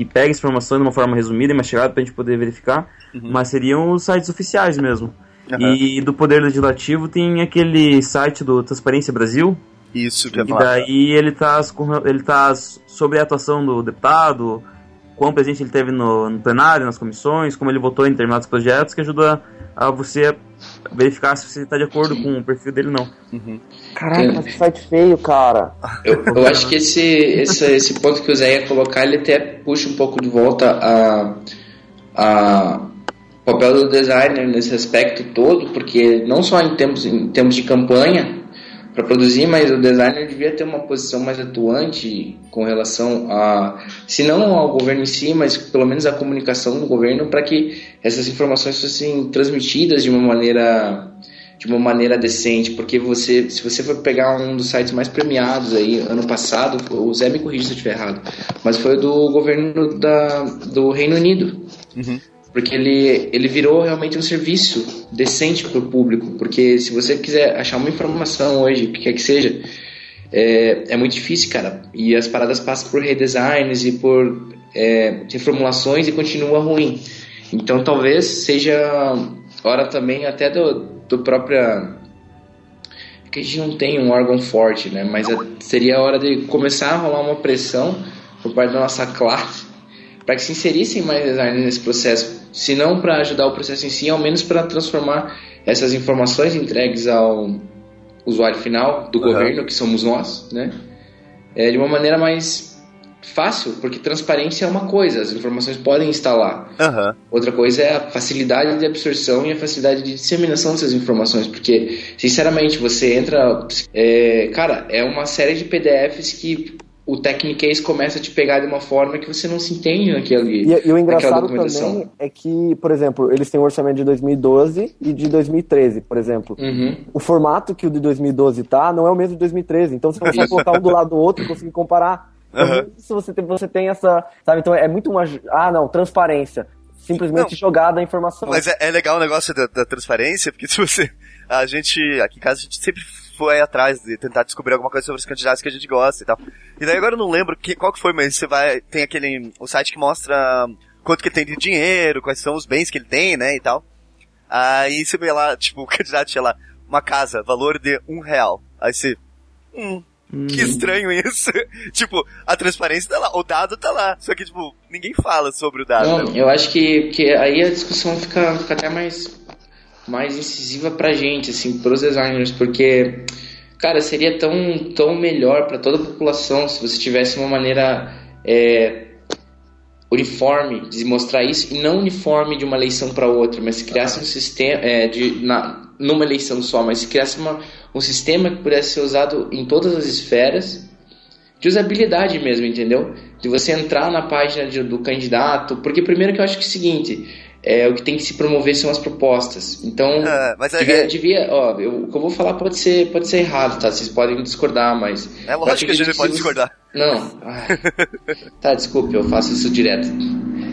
que pegue essa informação de uma forma resumida e mastigada para a gente poder verificar, mas seriam os sites oficiais mesmo. Aham. E do Poder Legislativo tem aquele site do Transparência Brasil, Isso que ia e daí ele tá, ele tá sobre a atuação do deputado, quão presente ele teve no, no plenário, nas comissões, como ele votou em determinados projetos, que ajuda a você verificar se você está de acordo com o perfil dele ou não. Caraca, mas que site feio, cara. Eu, eu acho que esse, esse, esse ponto que o Zé ia colocar, ele até puxa um pouco de volta a, a o papel do designer nesse aspecto todo, porque não só em termos, em termos de campanha para produzir, mas o designer devia ter uma posição mais atuante com relação a, se não ao governo em si, mas pelo menos a comunicação do governo para que essas informações fossem transmitidas de uma maneira de uma maneira decente, porque você, se você for pegar um dos sites mais premiados aí, ano passado, o Zé me corrige se eu estiver errado, mas foi do governo da, do Reino Unido. Porque ele, ele virou realmente um serviço decente para o público. Porque se você quiser achar uma informação hoje, o que quer que seja, é, é muito difícil, cara. E as paradas passam por redesigns e por é, reformulações e continua ruim. Então talvez seja hora também até do, do própria. que a gente não tem um órgão forte, né? Mas é- seria a hora de começar a rolar uma pressão por parte da nossa classe para que se inserissem mais designers nesse processo, se não para ajudar o processo em si, ao menos para transformar essas informações entregues ao usuário final do governo, que somos nós, né? É, de uma maneira mais fácil, porque transparência é uma coisa, as informações podem estar lá. Aham. Outra coisa é a facilidade de absorção e a facilidade de disseminação dessas informações, porque, sinceramente, você entra. é, cara, é uma série de PDFs que o Technicase começa a te pegar de uma forma que você não se entende naquele, E, e o engraçado também é que, por exemplo, eles têm um orçamento de 2012 e de 2013, por exemplo. Uhum. O formato que o de 2012 tá não é o mesmo de 2013. Então você consegue colocar um do lado do outro e conseguir comparar. Então, isso você tem, você tem essa. Sabe? Então é muito uma. Ah, não, transparência. Simplesmente Não. jogada a informação. Mas é, é legal o negócio da, da transparência, porque se você. A gente. Aqui em casa a gente sempre foi atrás de tentar descobrir alguma coisa sobre os candidatos que a gente gosta e tal. E daí agora eu não lembro que, qual que foi, mas você vai. Tem aquele. O site que mostra quanto que ele tem de dinheiro, quais são os bens que ele tem, né? E tal. Aí você vê lá, tipo, o candidato tinha lá, uma casa, valor de um real. Aí você. Hum, que estranho isso. tipo, a transparência tá lá, o dado tá lá. Só que, tipo, ninguém fala sobre o dado. Não, né? eu acho que, que aí a discussão fica, fica até mais, mais incisiva pra gente, assim, pros designers, porque, cara, seria tão, tão melhor para toda a população se você tivesse uma maneira é, uniforme de mostrar isso, e não uniforme de uma eleição para outra, mas se criasse um sistema, é, de, na, numa eleição só, mas se criasse uma, um sistema que pudesse ser usado em todas as esferas, de usabilidade mesmo, entendeu? De você entrar na página de, do candidato, porque primeiro que eu acho que é o seguinte, é, o que tem que se promover são as propostas. Então, É, mas é- devia, devia- ó, eu- o que eu vou falar pode ser, pode ser errado, tá? Vocês podem discordar, mas... É lógico que a gente pode discordar. Não. Ai. tá, desculpe, eu faço isso direto.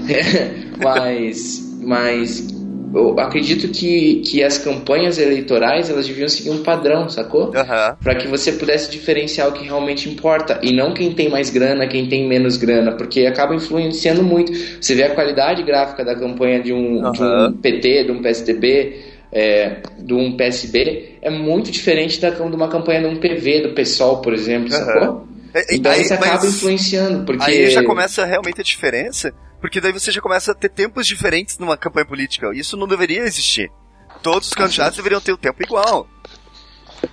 mas, mas eu acredito que, que as campanhas eleitorais elas deviam seguir um padrão, sacou? Aham. Para que você pudesse diferenciar o que realmente importa e não quem tem mais grana, quem tem menos grana, porque acaba influenciando muito. Você vê a qualidade gráfica da campanha de um, de um. PT, de um PSDB, é, de um PSB, é muito diferente da, de uma campanha de um PV, do PSOL, por exemplo, Aham. sacou? É, Então aí- isso acaba influenciando, porque... Aí já começa realmente a diferença, porque daí você já começa a ter tempos diferentes numa campanha política. Isso não deveria existir. Todos os candidatos deveriam ter o tempo igual.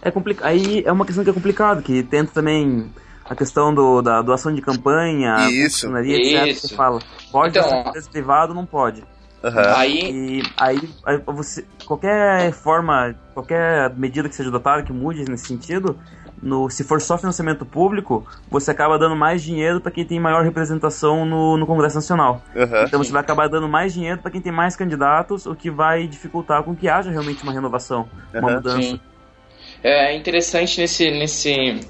É complicado. Aí é uma questão que é complicado, que tenta também a questão do, da doação de campanha, Isso. funcionaria, etc. Isso. Você fala, pode Então, ser privado, não pode. Aham. Aí, E aí, aí você, qualquer forma, qualquer medida que seja adotada que mude nesse sentido, no, se for só financiamento público, você acaba dando mais dinheiro para quem tem maior representação no, no Congresso Nacional. Aham. Então você vai acabar dando mais dinheiro para quem tem mais candidatos, o que vai dificultar com que haja realmente uma renovação, uma Aham, mudança. Sim. É interessante nesse, nesse,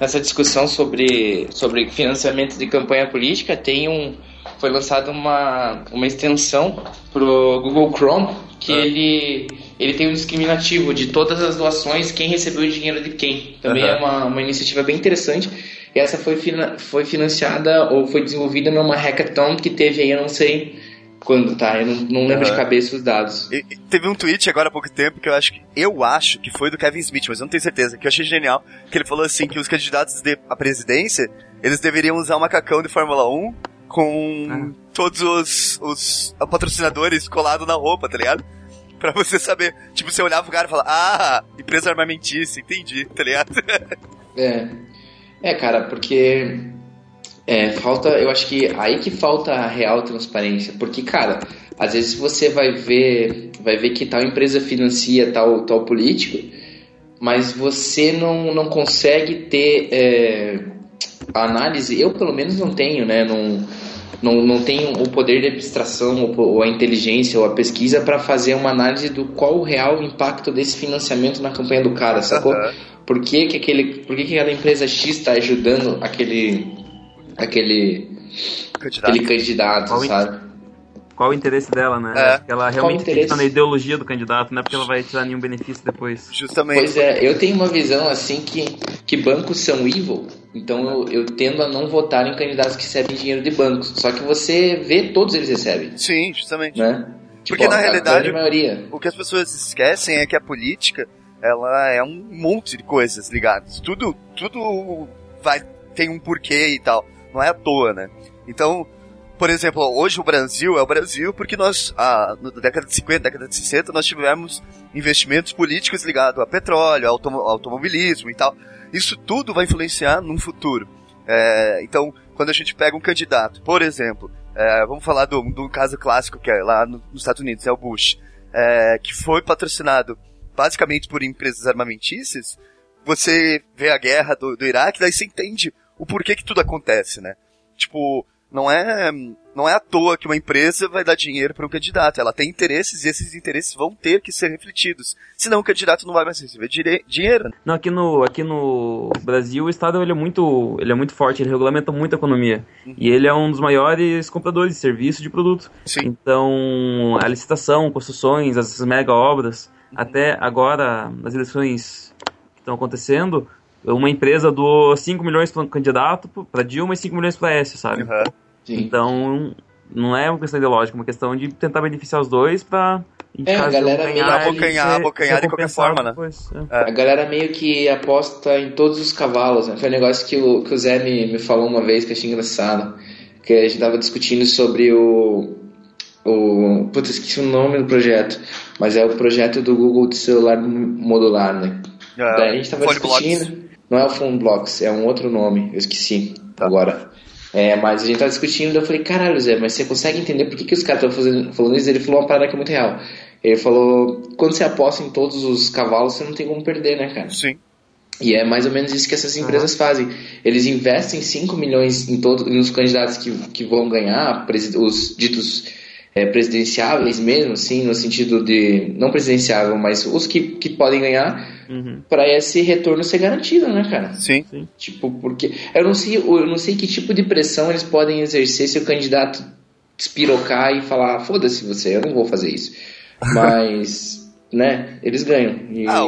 nessa discussão sobre, sobre financiamento de campanha política, tem um, foi lançada uma, uma extensão pro Google Chrome que ele, ele tem um discriminativo de todas as doações, quem recebeu o dinheiro de quem. Também Aham. é uma, uma iniciativa bem interessante. E essa foi, fina, foi financiada ou foi desenvolvida numa hackathon que teve aí, eu não sei quando, tá? Eu não, não lembro de Aham. cabeça os dados. E- e teve um tweet agora há pouco tempo que eu acho que eu acho que foi do Kevin Smith, mas eu não tenho certeza, que eu achei genial, que ele falou assim que os candidatos de, à presidência, eles deveriam usar um macacão de Fórmula 1 com todos os, os patrocinadores colados na roupa, tá ligado? Pra você saber. Tipo, você olhava pro cara e falava, ah, empresa armamentícia, entendi, tá ligado? É, é cara, porque é, falta, eu acho que aí que falta a real transparência, porque cara, às vezes você vai ver, vai ver que tal empresa financia tal tal político, mas você não, não consegue ter é, análise, eu pelo menos não tenho, né, não não, não tenho o poder de abstração ou, a inteligência ou a pesquisa para fazer uma análise do qual o real impacto desse financiamento na campanha do cara, sacou? Aham. Por que, que, aquele, por que, que aquela empresa X está ajudando aquele, aquele, Candidato. aquele candidato, sabe? Qual o interesse dela, né? É. Acho que ela realmente acredita na ideologia do candidato, não é porque ela vai tirar nenhum benefício depois. Justamente. Pois é, eu tenho uma visão assim que, que bancos são evil, então eu, eu tendo a não votar em candidatos que recebem dinheiro de bancos. Só que você vê, todos eles recebem, Sim, justamente. né? Porque, na realidade, o que as pessoas esquecem é que a política, ela é um monte de coisas ligadas. Tudo, tudo vai, tem um porquê e tal. Não é à toa, né? Então, por exemplo, hoje o Brasil é o Brasil porque nós, ah, na década de 50, década de 60, nós tivemos investimentos políticos ligados a petróleo, automo automobilismo e tal. Isso tudo vai influenciar num futuro. É, então, quando a gente pega um candidato, por exemplo, é, vamos falar do, do caso clássico que é lá no- nos Estados Unidos, é o Bush, é, que foi patrocinado basicamente por empresas armamentícias, você vê a guerra do, do Iraque, daí você entende o porquê que tudo acontece, né? Tipo, não é, não é à toa que uma empresa vai dar dinheiro para um candidato. Ela tem interesses e esses interesses vão ter que ser refletidos. Senão o candidato não vai mais receber dinheiro. Não, aqui no, aqui no Brasil o Estado ele é, muito, ele é muito forte, ele regulamenta muito a economia. E ele é um dos maiores compradores de serviço de produto. Sim. Então, a licitação, construções, as mega obras, até agora, nas eleições que estão acontecendo, uma empresa doou 5 milhões para um candidato, para Dilma, e 5 milhões para Aécio, sabe? Aham. Sim. Então, não é uma questão ideológica, é uma questão de tentar beneficiar os dois para É, a galera meio- Abocanhar, abocanhar de qualquer forma, né? Depois, é. A galera meio que aposta em todos os cavalos, né? Foi um negócio que o, que o Zé me, me falou uma vez que eu achei engraçado. Que a gente tava discutindo sobre o, o. Putz, esqueci o nome do projeto. Mas é o projeto do Google de celular modular, né? Ah, Daí a gente tava discutindo. Não é o Phone Blocks, é um outro nome, eu esqueci Tá. agora. É, mas a gente tava discutindo, eu falei, caralho, Zé, mas você consegue entender por que, que os caras estão falando isso? Ele falou uma parada que é muito real. Ele falou, quando você aposta em todos os cavalos, você não tem como perder, né, cara? Sim. E é mais ou menos isso que essas empresas fazem. Eles investem 5 milhões em todos nos candidatos que, que vão ganhar, os ditos é, presidenciáveis mesmo, assim, no sentido de. Não presidenciável, mas os que, que podem ganhar, Uhum. para esse retorno ser garantido, né, cara? Sim. Tipo, porque. Eu não sei, eu não sei que tipo de pressão eles podem exercer se o candidato despirocar e falar, foda-se você, eu não vou fazer isso. Mas, né, eles ganham. E- Ah,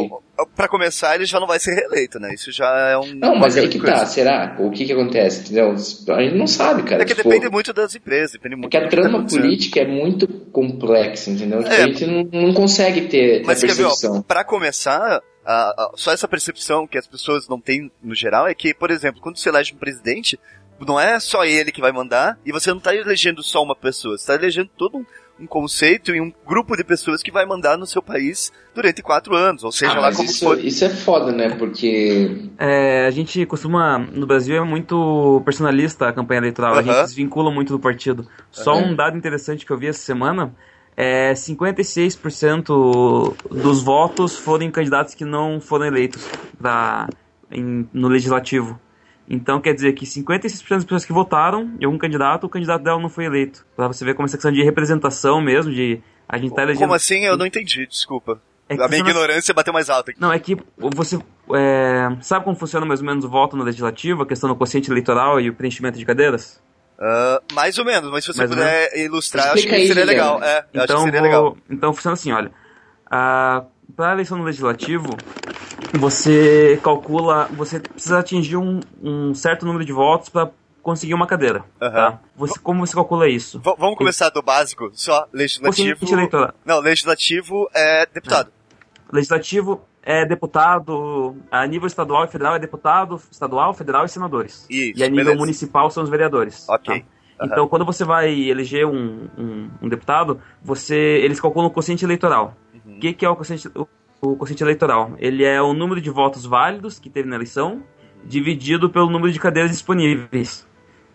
pra começar, ele já não vai ser reeleito, né? Isso já é um. Não, mas aí que coisa. tá, será? O que que acontece, entendeu? A gente não sabe, cara. É que Tipo, depende muito das empresas, depende muito Porque a tá trama acontecendo. política é muito complexa, entendeu? Tipo, É. a gente não, não consegue ter, Mas a quer ver, ó, percepção. pra começar, a- a- só essa percepção que as pessoas não têm no geral é que, por exemplo, quando você elege um presidente, não é só ele que vai mandar, e você não tá elegendo só uma pessoa, você tá elegendo todo um, um conceito e um grupo de pessoas que vai mandar no seu país durante quatro anos, ou seja Ah, lá mas como isso, for. isso é foda, né? Porque. É, a gente costuma, no Brasil é muito personalista a campanha eleitoral, a Aham. gente desvincula muito do partido. Só Aham. um dado interessante que eu vi essa semana, é 56% dos votos foram em candidatos que não foram eleitos pra, em- no legislativo. Então quer dizer que 56% das pessoas que votaram em algum candidato, o candidato dela não foi eleito. Pra você ver como essa questão de representação mesmo, de a gente tá elegendo... Como assim? Eu não entendi, desculpa. É a minha você não- ignorância bateu mais alta aqui. Não, é que você. é, sabe como funciona mais ou menos o voto no legislativo, a questão do quociente eleitoral e o preenchimento de cadeiras? Ah, mais ou menos, mas se você Mais puder ilustrar, acho Explica que aí, seria legal. É, eu acho Então, que seria vou- legal. então funciona assim, olha. Para a eleição no legislativo, você calcula. Você precisa atingir um, um certo número de votos para conseguir uma cadeira. Aham. Tá? Você, como você calcula isso? V- vamos começar do básico, só legislativo. Não, legislativo é deputado. Legislativo é deputado, a nível estadual e federal é deputado estadual, federal e senadores. Isso, e a nível beleza. municipal são os vereadores. Ok. tá? Então, quando você vai eleger um, um, um deputado, você eles calculam o quociente eleitoral. Uhum. O que, que é o quociente, o, o quociente eleitoral? Ele é o número de votos válidos que teve na eleição, dividido pelo número de cadeiras disponíveis.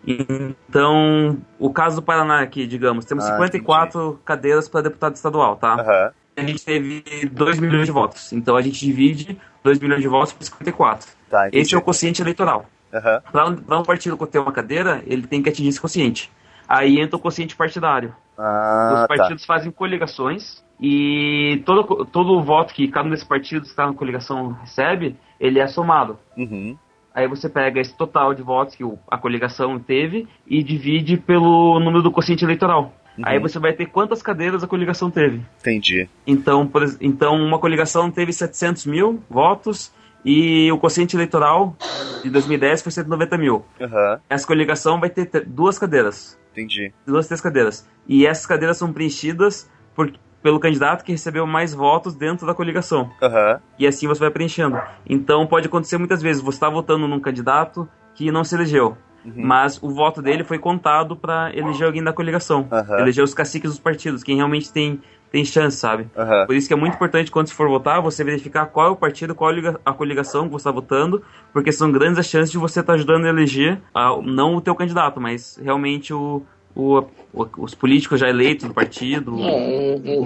Então, o caso do Paraná aqui, digamos, temos Ah, 54 cadeiras para deputado estadual, tá? Aham. A gente teve 2 milhões de votos. Então a gente divide 2 milhões de votos por 54. Tá. Esse é o quociente eleitoral. Aham. Para um, pra um partido ter uma cadeira, ele tem que atingir esse quociente. Aí entra o quociente partidário. Ah, Os tá. partidos fazem coligações e todo, todo o voto que cada um desses partidos que está na coligação recebe, ele é somado. Uhum. Aí você pega esse total de votos que a coligação teve e divide pelo número do quociente eleitoral. Uhum. Aí você vai ter quantas cadeiras a coligação teve. Entendi. Então, por então uma coligação teve 700 mil votos e o quociente eleitoral de 2010 foi 190 mil. Aham. Essa coligação vai ter te- duas cadeiras, Entendi. duas, três cadeiras. E essas cadeiras são preenchidas por, pelo candidato que recebeu mais votos dentro da coligação. Aham. E assim você vai preenchendo. Então pode acontecer muitas vezes, você está votando num candidato que não se elegeu. Uhum. Mas o voto dele foi contado para eleger alguém da coligação. Aham. Eleger os caciques dos partidos, quem realmente tem, tem chance, sabe? Aham. Por isso que é muito importante quando você for votar, você verificar qual é o partido, qual é a liga- a coligação que você está votando, porque são grandes as chances de você estar ajudando a eleger, a- não o teu candidato, mas realmente o, o- o- os políticos já eleitos do partido, ou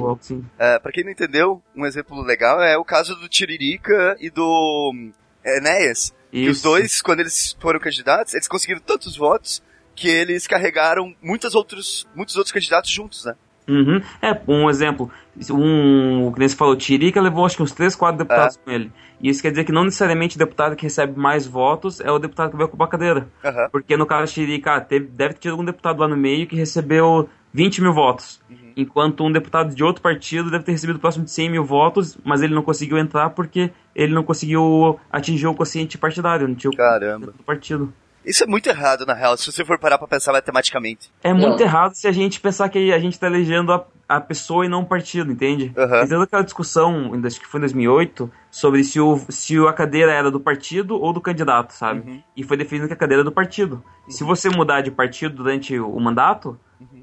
algo assim. É, pra quem não entendeu, um exemplo legal é o caso do Tiririca e do hum, Enéas. Que os dois, quando eles foram candidatos, eles conseguiram tantos votos que eles carregaram muitos outros, muitos outros candidatos juntos, né? Uhum. É, um exemplo, um, o que você falou, Tirica levou acho que uns 3, 4 deputados com ele. E isso quer dizer que não necessariamente o deputado que recebe mais votos é o deputado que vai ocupar a cadeira. Aham. Porque no caso do Tirica, ah, teve, deve ter tido algum deputado lá no meio que recebeu 20 mil votos. Enquanto um deputado de outro partido deve ter recebido próximo de 100 mil votos, mas ele não conseguiu entrar porque ele não conseguiu atingir o quociente partidário, não tinha o Caramba. do partido. Isso é muito errado, na real, se você for parar pra pensar matematicamente. É muito Não. errado se a gente pensar que a gente está elegendo a, a pessoa e não o partido, entende? Tem toda aquela discussão, ainda acho que foi em 2008, sobre se, o, se a cadeira era do partido ou do candidato, sabe? Uhum. E foi definido que a cadeira é do partido. Se você mudar de partido durante o mandato,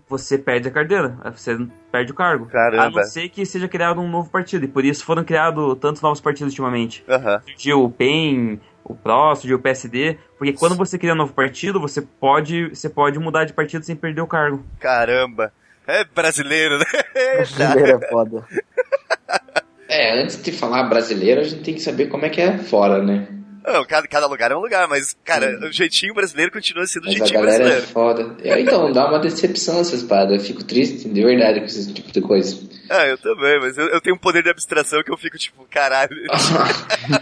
você perde a carteira, você perde o cargo. Caramba. A não ser que seja criado um novo partido, e por isso foram criados tantos novos partidos ultimamente. Aham. Surgiu o PEN, o PRO, surgiu o PSD, porque quando você cria um novo partido, você pode, você pode mudar de partido sem perder o cargo. Caramba. É brasileiro, né? Brasileiro é foda. É, antes de falar brasileiro, a gente tem que saber como é que é fora, né? Não, cada, cada lugar é um lugar, mas, cara, o jeitinho brasileiro continua sendo o Mas a jeitinho é brasileiro. foda. É, Então, dá uma decepção essas paradas. Eu fico triste, de verdade, com esse tipo de coisa. Ah, eu também, mas eu, eu tenho um poder de abstração que eu fico tipo, caralho.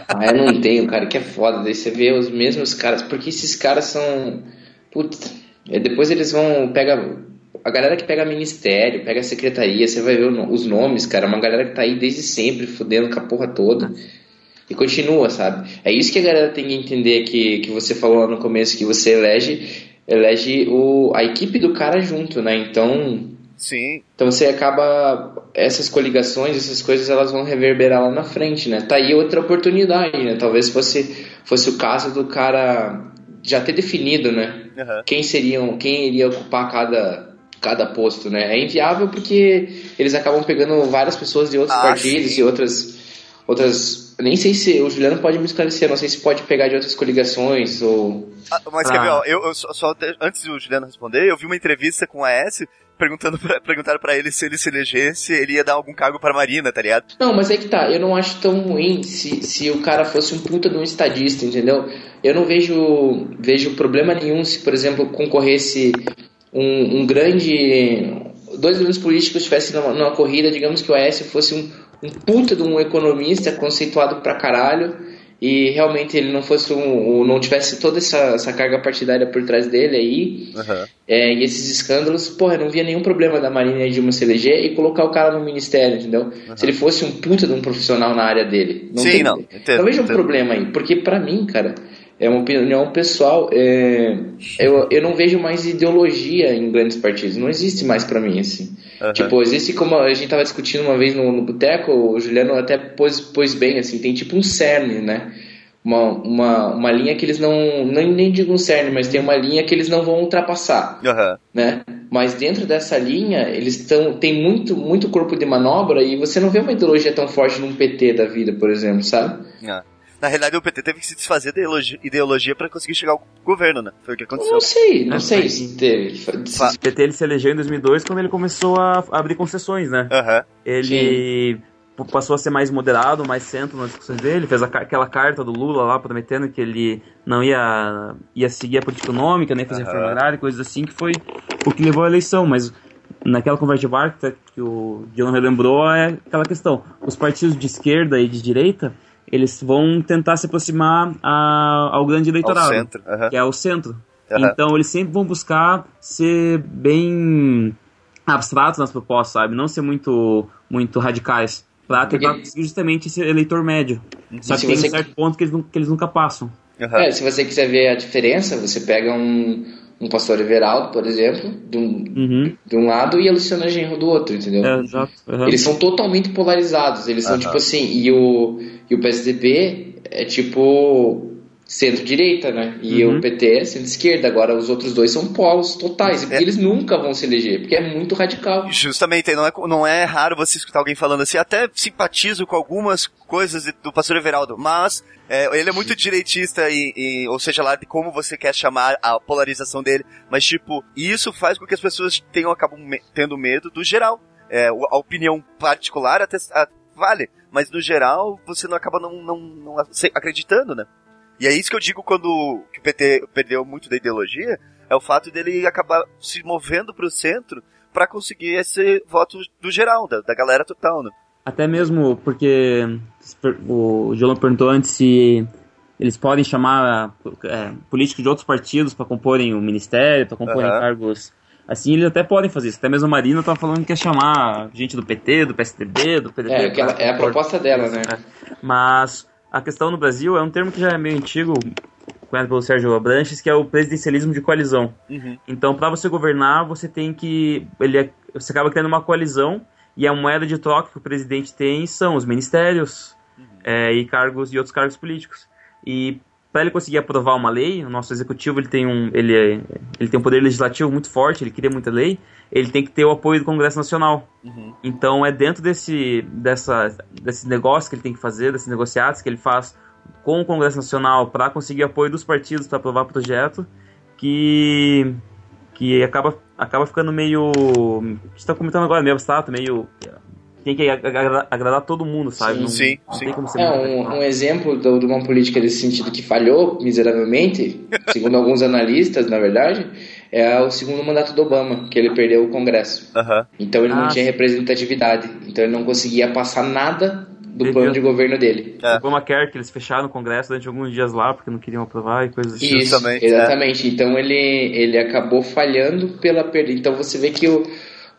ah, eu não tenho, cara, que é foda. Daí você vê os mesmos caras, porque esses caras são. Putz, é, depois eles vão. Pega. A galera que pega ministério, pega secretaria, você vai ver o os nomes, cara. Uma galera que tá aí desde sempre, fudendo com a porra toda. E continua, sabe? É isso que a galera tem que entender que, que você falou lá no começo, que você elege, elege o, a equipe do cara junto, né? Então, Sim. então você acaba. Essas coligações, essas coisas, elas vão reverberar lá na frente, né? Tá aí outra oportunidade, né? Talvez fosse, fosse o caso do cara já ter definido, né? Aham. Quem seriam, quem iria ocupar cada, cada posto, né? É inviável porque eles acabam pegando várias pessoas de outros Ah, partidos sim. e outras. Outras. Nem sei se. O Juliano pode me esclarecer, não sei se pode pegar de outras coligações ou. Ah, mas Ah. quer ver, ó, eu, eu só, só te- antes do Juliano responder, eu vi uma entrevista com a S perguntando pra, perguntaram pra ele se ele se elegesse, ele ia dar algum cargo pra Marina, tá ligado? Não, mas é que tá, eu não acho tão ruim se, se o cara fosse um puta de um estadista, entendeu? Eu não vejo, vejo problema nenhum se, por exemplo, concorresse um, um grande. Dois grandes políticos estivessem numa, numa corrida, digamos que o Aécio fosse um, um puta de um economista conceituado pra caralho e realmente ele não fosse um, um- não tivesse toda essa, essa carga partidária por trás dele aí Aham. é, e esses escândalos, porra, não via nenhum problema da Marina e Dilma se eleger e colocar o cara no ministério, entendeu? Se ele fosse um puta de um profissional na área dele. Sim, tem- não, entendo, Não vejo um entendo. problema aí, porque pra mim, cara, é uma opinião pessoal, é, eu, eu não vejo mais ideologia em grandes partidos, não existe mais pra mim, assim. Aham. Tipo, existe como a gente tava discutindo uma vez no, no boteco, o Juliano até pôs, pôs bem, assim, tem tipo um cerne, né? Uma, uma, uma linha que eles não, nem, nem digo um cerne, mas tem uma linha que eles não vão ultrapassar Aham. né? Mas dentro dessa linha, eles estão tem muito muito corpo de manobra e você não vê uma ideologia tão forte num PT da vida, por exemplo, sabe? Ah. Na realidade, o PT teve que se desfazer da ideologia, pra conseguir chegar ao governo, né? Foi o que Eu aconteceu. não sei, não É, sei se teve. O PT ele se elegeu em 2002 quando ele começou a abrir concessões, né? Aham. Ele p- passou a ser mais moderado, mais centro nas discussões dele, fez aquela carta do Lula lá prometendo que ele não ia, ia seguir a política econômica, nem fazer Aham. reforma agrária, coisas assim, que foi o que levou à eleição, mas naquela conversa de bar que que o Dylan relembrou é aquela questão, os partidos de esquerda e de direita, eles vão tentar se aproximar a- ao grande Ao eleitorado, centro. Aham. que é o centro. Então eles sempre vão buscar ser bem abstratos nas propostas, sabe? Não ser muito, muito radicais. Pra tentar Porque- conseguir justamente esse eleitor médio. Só que tem um certo ponto que eles, que eles nunca passam. Aham. É, se você quiser ver a diferença, você pega um, um pastor Everaldo, por exemplo, de um, Uhum. de um lado e a Luciana Genro do outro, entendeu? É, exato. Uhum. Eles são totalmente polarizados. Eles são tipo assim. E o, e o PSDB é tipo centro-direita, né? E Uhum. o PT é centro-esquerda. Agora os outros dois são polos totais. E É. eles nunca vão se eleger, porque é muito radical. Justamente, não é, não é raro você escutar alguém falando assim, até simpatizo com algumas coisas do pastor Everaldo, mas é, ele é muito direitista e, e- ou seja lá de como você quer chamar a polarização dele, mas tipo, isso faz com que as pessoas tenham, acabam me- tendo medo do geral. É, a opinião particular até a- vale, mas no geral você não acaba não, não, não acreditando, né? E é isso que eu digo quando que o PT perdeu muito da ideologia, é o fato dele acabar se movendo pro centro pra conseguir esse voto do geral, da, da galera total, né? Até mesmo porque o João perguntou antes se eles podem chamar é, políticos de outros partidos para comporem o ministério, para comporem Aham. cargos. Assim, eles até podem fazer isso. Até mesmo a Marina tava falando que ia chamar gente do PT, do PSDB, do PDT. É, aquela, é a proposta dela, né? Mas a questão no Brasil é um termo que já é meio antigo, cunhado pelo Sérgio Abranches, que é o presidencialismo de coalizão. Uhum. Então, para você governar, você tem que. Ele é- você acaba criando uma coalizão e a moeda de troca que o presidente tem são os ministérios é, e cargos e outros cargos políticos. E para ele conseguir aprovar uma lei, o nosso executivo ele tem um ele, é, ele tem um poder legislativo muito forte, ele cria muita lei, ele tem que ter o apoio do Congresso Nacional. Uhum. Então é dentro desse dessa desse negócio que ele tem que fazer, desses negociados que ele faz com o Congresso Nacional para conseguir apoio dos partidos para aprovar o projeto, que que acaba acaba ficando meio está comentando agora meio abstrato, meio tem que agradar, agradar todo mundo, sabe? Não, Sim, não sim. tem como ser É, um, um exemplo do- de uma política desse sentido que falhou miseravelmente, segundo alguns analistas, na verdade, é o segundo mandato do Obama, que ele perdeu o Congresso. Aham. Então ele não Ah, tinha sim. representatividade. Então ele não conseguia passar nada do Ele plano viu- de governo dele. É. O Obamacare, que eles fecharam o Congresso durante alguns dias lá, porque não queriam aprovar e coisas assim. Isso, Justamente, exatamente. Então ele, ele acabou falhando pela perda. Então você vê que o,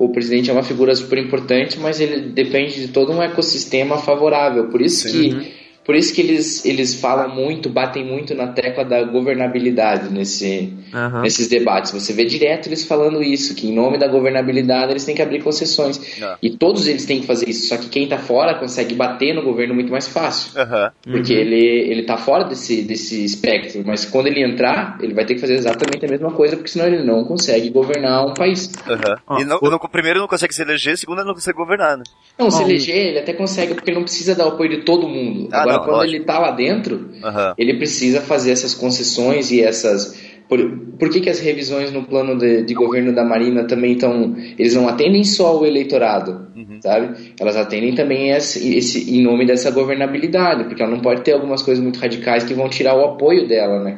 o presidente é uma figura super importante, mas ele depende de todo um ecossistema favorável. Por isso que por isso que eles, eles falam muito, batem muito na tecla da governabilidade nesse, Aham. nesses debates. Você vê direto eles falando isso, que em nome da governabilidade eles têm que abrir concessões. Ah. E todos eles têm que fazer isso. Só que quem está fora consegue bater no governo muito mais fácil. Aham. Porque ele, ele tá fora desse, desse espectro, mas quando ele entrar, ele vai ter que fazer exatamente a mesma coisa, porque senão ele não consegue governar um país. Ó, E não, o- não- primeiro não consegue se eleger, segundo ele não consegue governar, né? Não, se eleger, ele até consegue, porque ele não precisa dar o apoio de todo mundo. Ah, Agora, não, quando lógico. ele tá lá dentro, Aham. ele precisa fazer essas concessões e essas. Por, por que, que as revisões no plano de, de governo da Marina também estão. Eles não atendem só o eleitorado, Uhum. sabe? Elas atendem também esse, esse, em nome dessa governabilidade, porque ela não pode ter algumas coisas muito radicais que vão tirar o apoio dela, né?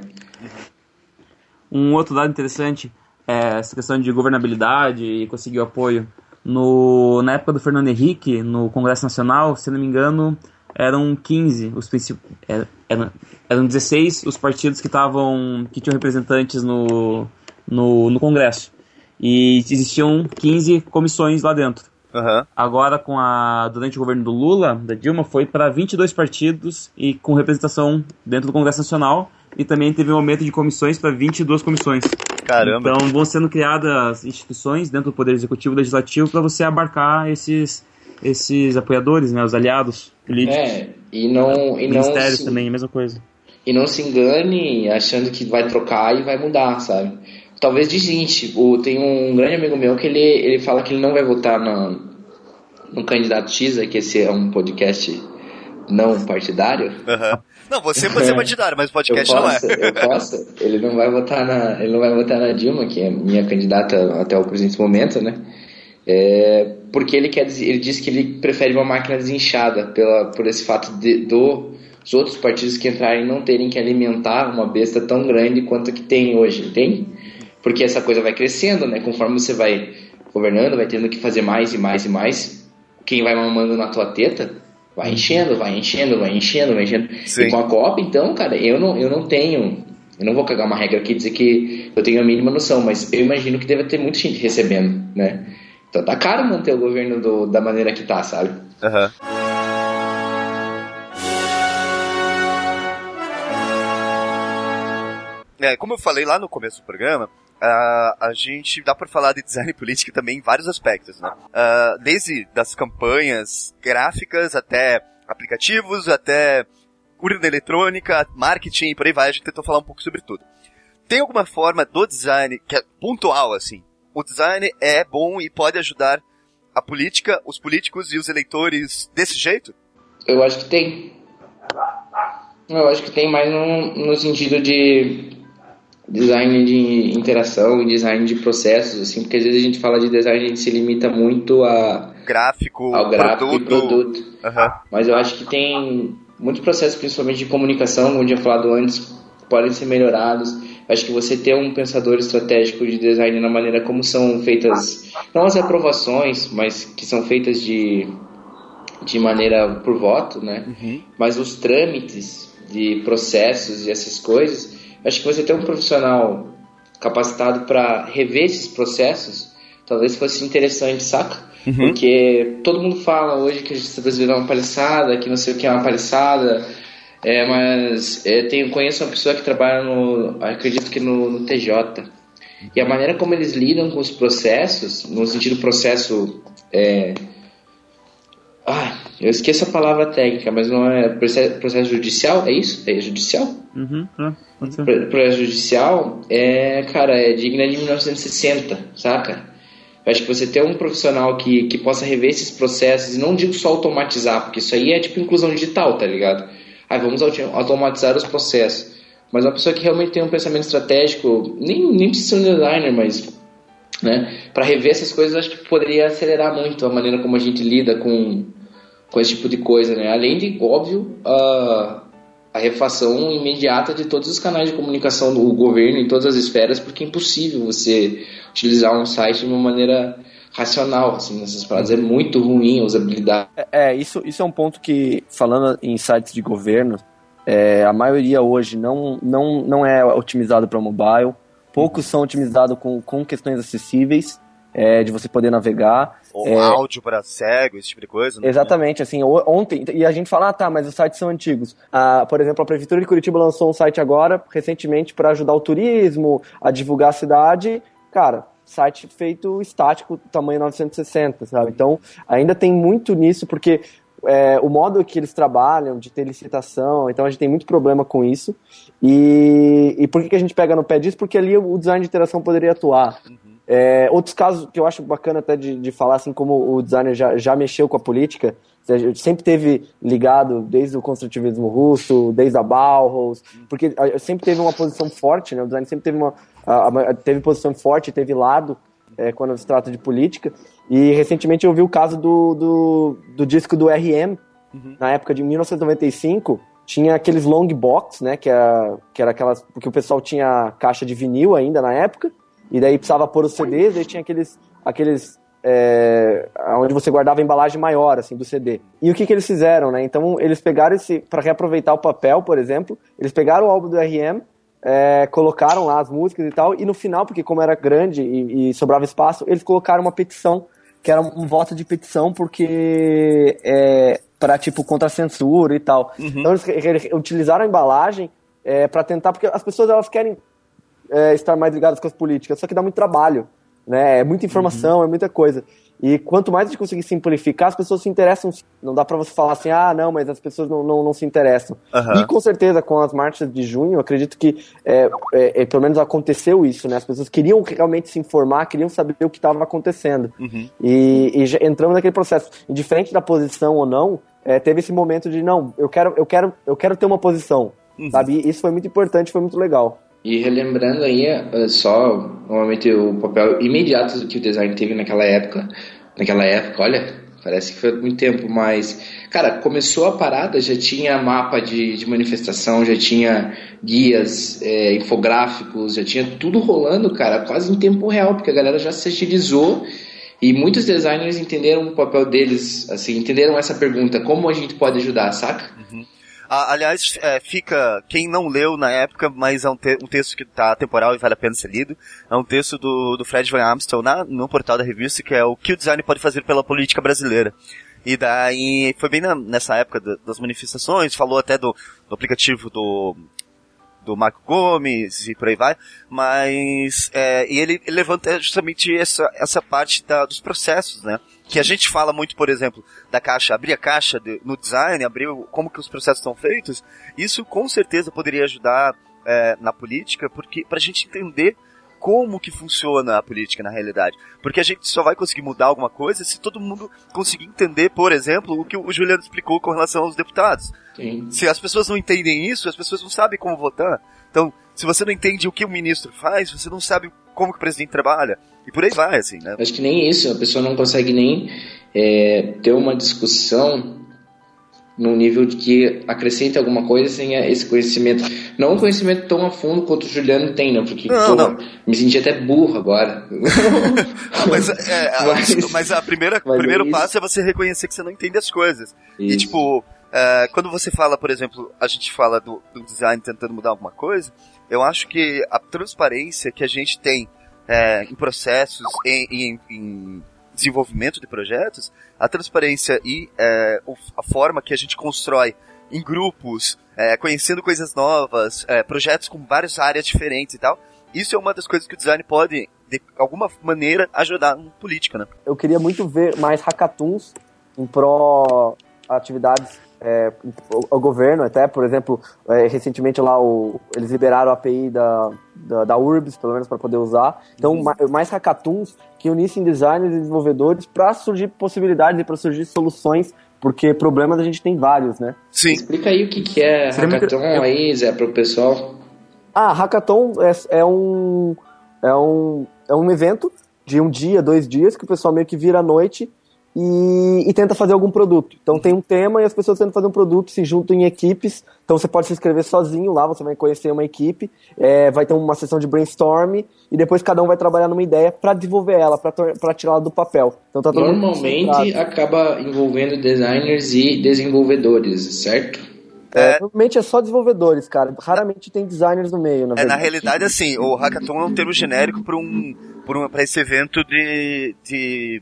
Um outro dado interessante é essa questão de governabilidade e conseguir o apoio. No, na época do Fernando Henrique, no Congresso Nacional, se não me engano, eram 15 os princip... era- eram, eram 16 os partidos que estavam que tinham representantes no, no, no Congresso. E existiam 15 comissões lá dentro. Aham. Agora, com a durante o governo do Lula, da Dilma, foi para 22 partidos e com representação dentro do Congresso Nacional. E também teve um aumento de comissões para 22 comissões. Caramba. Então vão sendo criadas instituições dentro do Poder Executivo e Legislativo para você abarcar esses, esses apoiadores, né, os aliados políticos. É, e não, e não, Ministérios se, também, a mesma coisa. e não se engane achando que vai trocar e vai mudar, sabe? Talvez desinte. O, tem um grande amigo meu que ele, ele fala que ele não vai votar na, no candidato X, é que esse é um podcast não partidário. Aham. Não, você pode ser partidário, mas o podcast eu não é. posso, eu posso. Ele não vai votar na, ele não vai votar na Dilma, que é minha candidata até o presente momento, né? É, porque ele quer, ele diz que ele prefere uma máquina desinchada pela, por esse fato de do, os outros partidos que entrarem não terem que alimentar uma besta tão grande quanto a que tem hoje, entende? Porque essa coisa vai crescendo, né? Conforme você vai governando, vai tendo que fazer mais e mais e mais. Quem vai mamando na tua teta vai enchendo, vai enchendo, vai enchendo, vai enchendo. Sim. E com a Copa, então, cara, eu não, eu não tenho. Eu não vou cagar uma regra aqui e dizer que eu tenho a mínima noção, mas eu imagino que deve ter muita gente recebendo, né? Então tá caro manter o governo do- da maneira que tá, sabe? Aham. É, como eu falei lá no começo do programa, a gente dá pra falar de design político também em vários aspectos, né? Ah, desde das campanhas gráficas até aplicativos, até urna eletrônica, marketing por aí vai, a gente tentou falar um pouco sobre tudo. Tem alguma forma do design que é pontual, assim? O design é bom e pode ajudar a política, os políticos e os eleitores desse jeito? Eu acho que tem. Eu acho que tem mais no, no sentido de design de interação e design de processos, assim, porque às vezes a gente fala de design e a gente se limita muito a, Gráfico, ao gráfico produto. e produto. Aham. Mas eu acho que tem muitos processos, principalmente de comunicação, como eu tinha falado antes, podem ser melhorados. Acho que você ter um pensador estratégico de design na maneira como são feitas, não as aprovações, mas que são feitas de, de maneira por voto, né? Mas os trâmites de processos e essas coisas, acho que você ter um profissional capacitado para rever esses processos, talvez fosse interessante, saca? Porque todo mundo fala hoje que a justiça brasileira é uma palhaçada, que não sei o que é uma palhaçada, é, mas é, tenho, conheço uma pessoa que trabalha no, acredito que no, no TJ, e a maneira como eles lidam com os processos, no sentido processo é, Ah, eu esqueço a palavra técnica, mas não é processo, processo judicial? É isso? É judicial? Uhum, é, pode ser. Pro- Processo judicial é, cara, é digna de 1960, saca? Eu acho que você ter um profissional que, que possa rever esses processos, e não digo só automatizar, porque isso aí é tipo inclusão digital, tá ligado? Ah, vamos automatizar os processos. Mas uma pessoa que realmente tem um pensamento estratégico, nem, nem precisa ser um designer, mas né, para rever essas coisas, acho que poderia acelerar muito a maneira como a gente lida com, com esse tipo de coisa, né? Além de, óbvio, a, a refação imediata de todos os canais de comunicação do governo em todas as esferas, porque é impossível você utilizar um site de uma maneira racional, assim, nessas paradas. É muito ruim a usabilidade. É, isso, isso é um ponto que, falando em sites de governo, é, a maioria hoje não, não, não é otimizado para mobile. Poucos são otimizados com, com questões acessíveis, é, de você poder navegar. Ou É. áudio para cego, esse tipo de coisa. né? Exatamente, assim, o- ontem, e a gente fala, ah, tá, mas os sites são antigos. Ah, por exemplo, a Prefeitura de Curitiba lançou um site agora, recentemente, para ajudar o turismo, a divulgar a cidade. Cara, site feito estático, tamanho 960, sabe? Então, ainda tem muito nisso, porque é, o modo que eles trabalham, de ter licitação, então a gente tem muito problema com isso. E, e por que, que a gente pega no pé disso? Porque ali o design de interação poderia atuar. É, outros casos que eu acho bacana até de, de falar, assim como o designer já, já mexeu com a política, sempre teve ligado desde o construtivismo russo, desde a Bauhaus, porque ah, sempre teve uma posição forte, né? O design sempre teve uma a- a- teve posição forte, teve lado é, quando se trata de política. E recentemente eu vi o caso do, do, do disco do RM, na época de 1995, tinha aqueles long box, né, que era, que era aquelas, porque o pessoal tinha caixa de vinil ainda na época, e daí precisava pôr os CDs, daí tinha aqueles, aqueles é, onde você guardava a embalagem maior, assim, do CD. E o que que eles fizeram, né, então eles pegaram esse, para reaproveitar o papel, por exemplo, eles pegaram o álbum do RM, é, colocaram lá as músicas e tal, e no final, porque como era grande e, e sobrava espaço, eles colocaram uma petição, que era um voto de petição, porque é, para tipo contra censura e tal. Então eles re- utilizaram a embalagem é, para tentar, porque as pessoas elas querem é, estar mais ligadas com as políticas, só que dá muito trabalho, né? É muita informação, é muita coisa. E quanto mais a gente conseguir simplificar, as pessoas se interessam. Não dá pra você falar assim, ah, não, mas as pessoas não, não, não se interessam. Aham. E com certeza, com as marchas de junho, acredito que é, é, é, pelo menos aconteceu isso, né? As pessoas queriam realmente se informar, queriam saber o que estava acontecendo. E, e já entramos naquele processo. E diferente da posição ou não, é, teve esse momento de, não, eu quero, eu quero, eu quero ter uma posição. Sabe? E isso foi muito importante, foi muito legal. E relembrando aí, eh, só normalmente o papel imediato que o design teve naquela época, naquela época, olha, parece que foi muito tempo, mas, cara, começou a parada, já tinha mapa de, de manifestação, já tinha guias, eh, infográficos, já tinha tudo rolando, cara, quase em tempo real, porque a galera já se agilizou e muitos designers entenderam o papel deles, assim, entenderam essa pergunta, como a gente pode ajudar, saca? Aliás, é, fica, quem não leu na época, mas é um, te- um texto que tá temporal e vale a pena ser lido, é um texto do, do Fred Van Amstel na, no portal da revista, que é o que o design pode fazer pela política brasileira. E daí, foi bem na- nessa época da- das manifestações, falou até do, do aplicativo do, do Marco Gomes e por aí vai, mas é, e ele, ele levanta justamente essa, essa parte da, dos processos, né? Que a gente fala muito, por exemplo, da caixa, abrir a caixa de- no design, abrir como que os processos são feitos, isso com certeza poderia ajudar é, na política, porque pra gente entender como que funciona a política na realidade. Porque a gente só vai conseguir mudar alguma coisa se todo mundo conseguir entender, por exemplo, o que o Juliano explicou com relação aos deputados. Sim. Se as pessoas não entendem isso, as pessoas não sabem como votar. Então, se você não entende o que o ministro faz, você não sabe como que o presidente trabalha. E por aí vai, assim, né? Acho que nem isso, a pessoa não consegue nem é, ter uma discussão num nível de que acrescente alguma coisa sem esse conhecimento. Não um conhecimento tão a fundo quanto o Juliano tem, né? Porque, Não, pô, não. me senti até burro agora. Ah, mas, é, a- Mas- mas a primeira, mas o primeiro é passo é você reconhecer que você não entende as coisas. E Isso. tipo, é, quando você fala, por exemplo, a gente fala do, do design tentando mudar alguma coisa, eu acho que a transparência que a gente tem é, em processos, em, em- em desenvolvimento de projetos, a transparência e é, a forma que a gente constrói em grupos, é, conhecendo coisas novas, é, projetos com várias áreas diferentes e tal, isso é uma das coisas que o design pode, de alguma maneira, ajudar em política, né? eu queria muito ver mais hackathons em pró atividades é, ao governo, até, por exemplo, é, recentemente lá o, eles liberaram a API da, da, da URBS, pelo menos para poder usar. Então, ma- mais hackathons que unissem designers e desenvolvedores para surgir possibilidades e para surgir soluções, porque problemas a gente tem vários, né? Sim. Explica aí o que, que é Seria muito- hackathon aí, Zé, pro pessoal. Ah, hackathon é, é um é um é um evento de um dia, dois dias que o pessoal meio que vira à noite e, e tenta fazer algum produto. Então tem um tema e as pessoas tentam fazer um produto, se juntam em equipes. Então você pode se inscrever sozinho lá, você vai conhecer uma equipe, é, vai ter uma sessão de brainstorm e depois cada um vai trabalhar numa ideia para desenvolver ela, para tirá-la do papel. Então tá Normalmente acaba envolvendo designers e desenvolvedores, certo? É, normalmente é só desenvolvedores, cara. Raramente tem designers no meio, na É, na verdade. realidade, assim, o hackathon é um termo genérico para um, pra um, pra esse evento de, de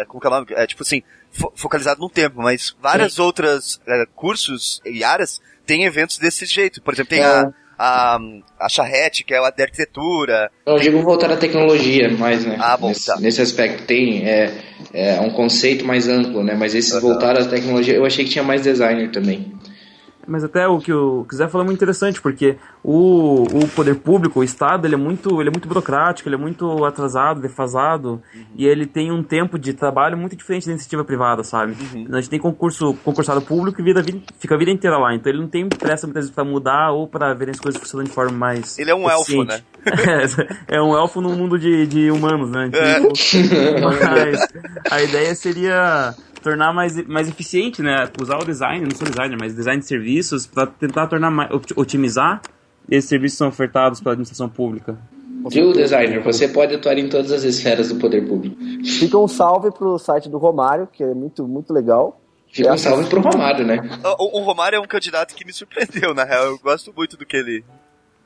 é, como que é o nome? É, tipo assim, fo- focalizado no tempo, mas várias outras é, cursos e áreas têm eventos desse jeito. Por exemplo, tem É. a, a, a charrete, que é a de arquitetura. Eu digo voltar à tecnologia mais, né? Ah, bom, nesse, tá. nesse aspecto tem é, é um conceito mais amplo, né? Mas esse voltar à tecnologia, eu achei que tinha mais designer também. Mas até o que o Zé falou é muito interessante, porque o, o poder público, o Estado, ele é, muito, ele é muito burocrático, ele é muito atrasado, defasado, e ele tem um tempo de trabalho muito diferente da iniciativa privada, sabe? A gente tem concurso, concursado público e vida, fica a vida inteira lá, então ele não tem pressa muitas vezes pra mudar ou pra ver as coisas funcionando de forma mais Ele é um elfo, eficiente. é, é um elfo num mundo de, de humanos, né? É. Então, mas a ideia seria tornar mais, mais eficiente, né? Usar o design, não sou designer, mas design de serviços para tentar tornar mais, ot- otimizar esses serviços que são ofertados pela administração pública. Viu, designer? Você pode atuar em todas as esferas do poder público. Fica um salve pro site do Romário, que é muito, muito legal. Fica um salve pro Romário, né? O, o Romário é um candidato que me surpreendeu, na real. Eu gosto muito do que ele.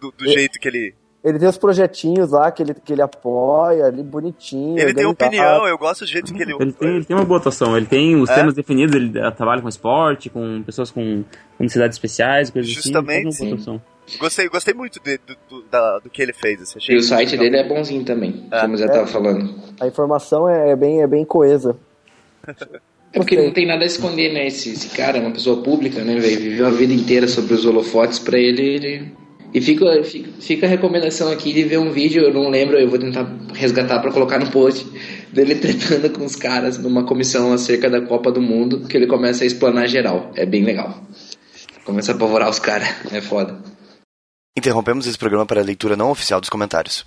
do, do É. jeito que ele. Ele tem os projetinhos lá que ele, que ele apoia, ali bonitinho. Ele tem opinião, eu gosto do jeito que ele. Ele tem, ele tem uma boa atuação, ele tem os É? temas definidos, ele trabalha com esporte, com pessoas com, necessidades especiais, coisas Justamente, assim. uma boa atuação. Gostei, gostei muito de- do, do, da- do que ele fez. Assim, achei E o site legal. dele é bonzinho também, É. como já tava falando. A informação é bem, é bem coesa. É porque não tem nada a esconder, né? Esse, esse cara é uma pessoa pública, né, velho? Viveu a vida inteira sobre os holofotes pra ele. ele... E fica, fica, fica a recomendação aqui de ver um vídeo, eu não lembro, eu vou tentar resgatar pra colocar no post, dele tretando com os caras numa comissão acerca da Copa do Mundo, que ele começa a explanar geral. É bem legal. Começa a apavorar os caras, é foda. Interrompemos esse programa para a leitura não oficial dos comentários.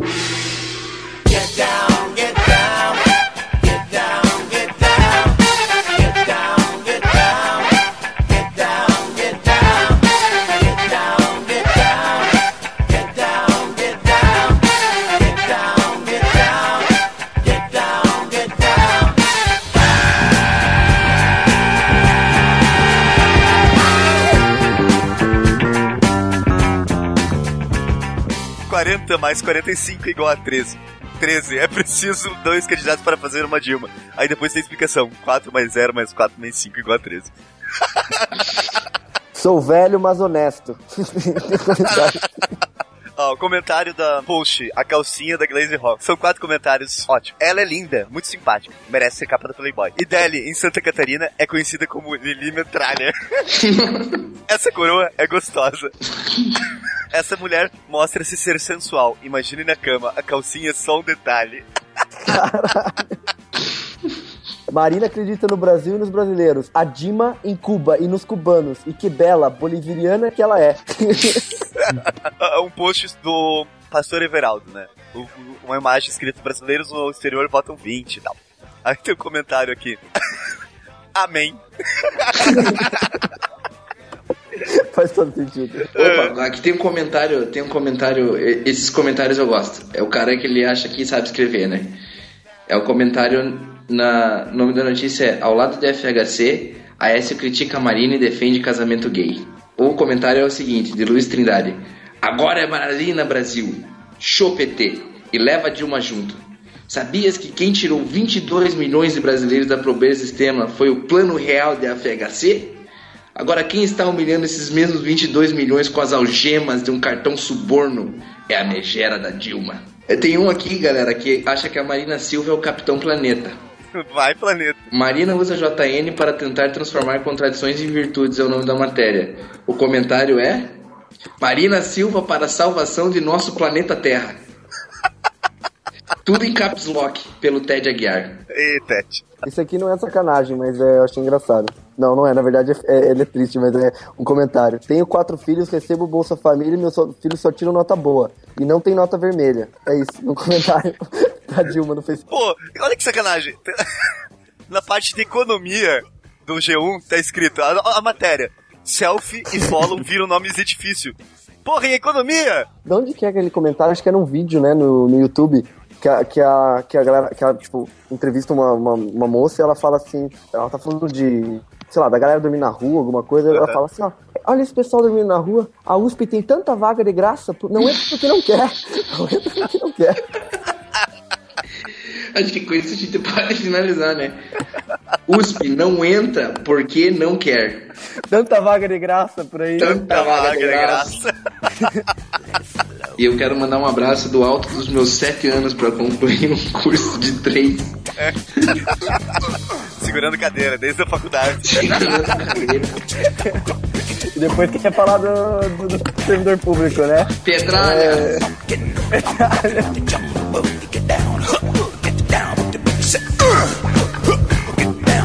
Quarenta mais 45 igual a 13. 13. É preciso dois candidatos para fazer uma Dilma. Aí depois tem explicação. 4 mais 0 mais 4 mais 5 igual a 13. Sou velho, mas honesto. Ó, o comentário da post, a calcinha da Glaze Rock. São quatro comentários. Ótimo. Ela é linda, muito simpática. Merece ser capa da Playboy. E Deli, em Santa Catarina, é conhecida como Lili Metralha. Essa coroa é gostosa. Essa mulher mostra-se ser sensual. Imagine na cama, a calcinha é só um detalhe. Marina acredita no Brasil e nos brasileiros. A Dima em Cuba e nos cubanos. E que bela, boliviana que ela é. Um post do Pastor Everaldo, né? Uma imagem escrita brasileiros no exterior votam 20 e tal. Aí tem um comentário aqui. Amém. Faz todo sentido. Opa, aqui tem um comentário, tem um comentário, e- esses comentários eu gosto. É o cara que ele acha que sabe escrever, né? É o comentário na o nome da notícia é ao lado do FHC, Aécio critica a Marina e defende casamento gay. O comentário é o seguinte, de Luiz Trindade. Agora é Marina Brasil, show PT e leva Dilma junto. Sabias que quem tirou 22 milhões de brasileiros da pobreza extrema foi o plano real da FHC? Agora, quem está humilhando esses mesmos 22 milhões com as algemas de um cartão suborno é a megera da Dilma. Eh, Tem um aqui, galera, que acha que a Marina Silva é o Capitão Planeta. Vai, planeta. Marina usa JN para tentar transformar contradições em virtudes, é o nome da matéria. O comentário é: Marina Silva para a salvação de nosso planeta Terra. Tudo em caps lock, pelo Ted Aguiar. Ei, Tete. Isso aqui não é sacanagem, mas é, eu achei engraçado. Não, não é. Na verdade, é, ele é triste, mas é um comentário. Tenho quatro filhos, recebo Bolsa Família e meus filhos só tiram nota boa. E não tem nota vermelha. É isso, no comentário da Dilma no Facebook. Pô, olha que sacanagem. Na parte de economia do G1 tá escrito a, a matéria. Selfie e follow viram nomes de edifício. Porra, em economia? De onde que é aquele comentário? Acho que era um vídeo, né, no, no YouTube. Que a, que a, que a galera, que a, tipo, entrevista uma, uma, uma moça e ela fala assim, ela tá falando de, sei lá, da galera dormir na rua, alguma coisa, ela fala assim, ó, olha esse pessoal dormindo na rua, a USP tem tanta vaga de graça, não entra porque não quer, não entra porque não quer. Acho que com isso a gente pode finalizar, né? USP não entra porque não quer. Tanta vaga de graça por aí. Tanta vaga de graça. E eu quero mandar um abraço do alto dos meus sete anos para concluir um curso de três. Segurando cadeira, desde a faculdade. E depois quer falar do, do, do servidor público, né? Petralha!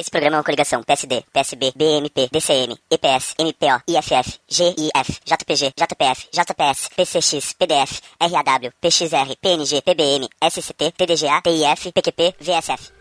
Esse programa é uma coligação PSD, PSB, BMP, DCM, EPS, MPO, IFF, GIF, JPG, JPF, JPS, PCX, PDF, RAW, PXR, PNG, PBM, SCT, TDGA, TIF, PQP, VSF.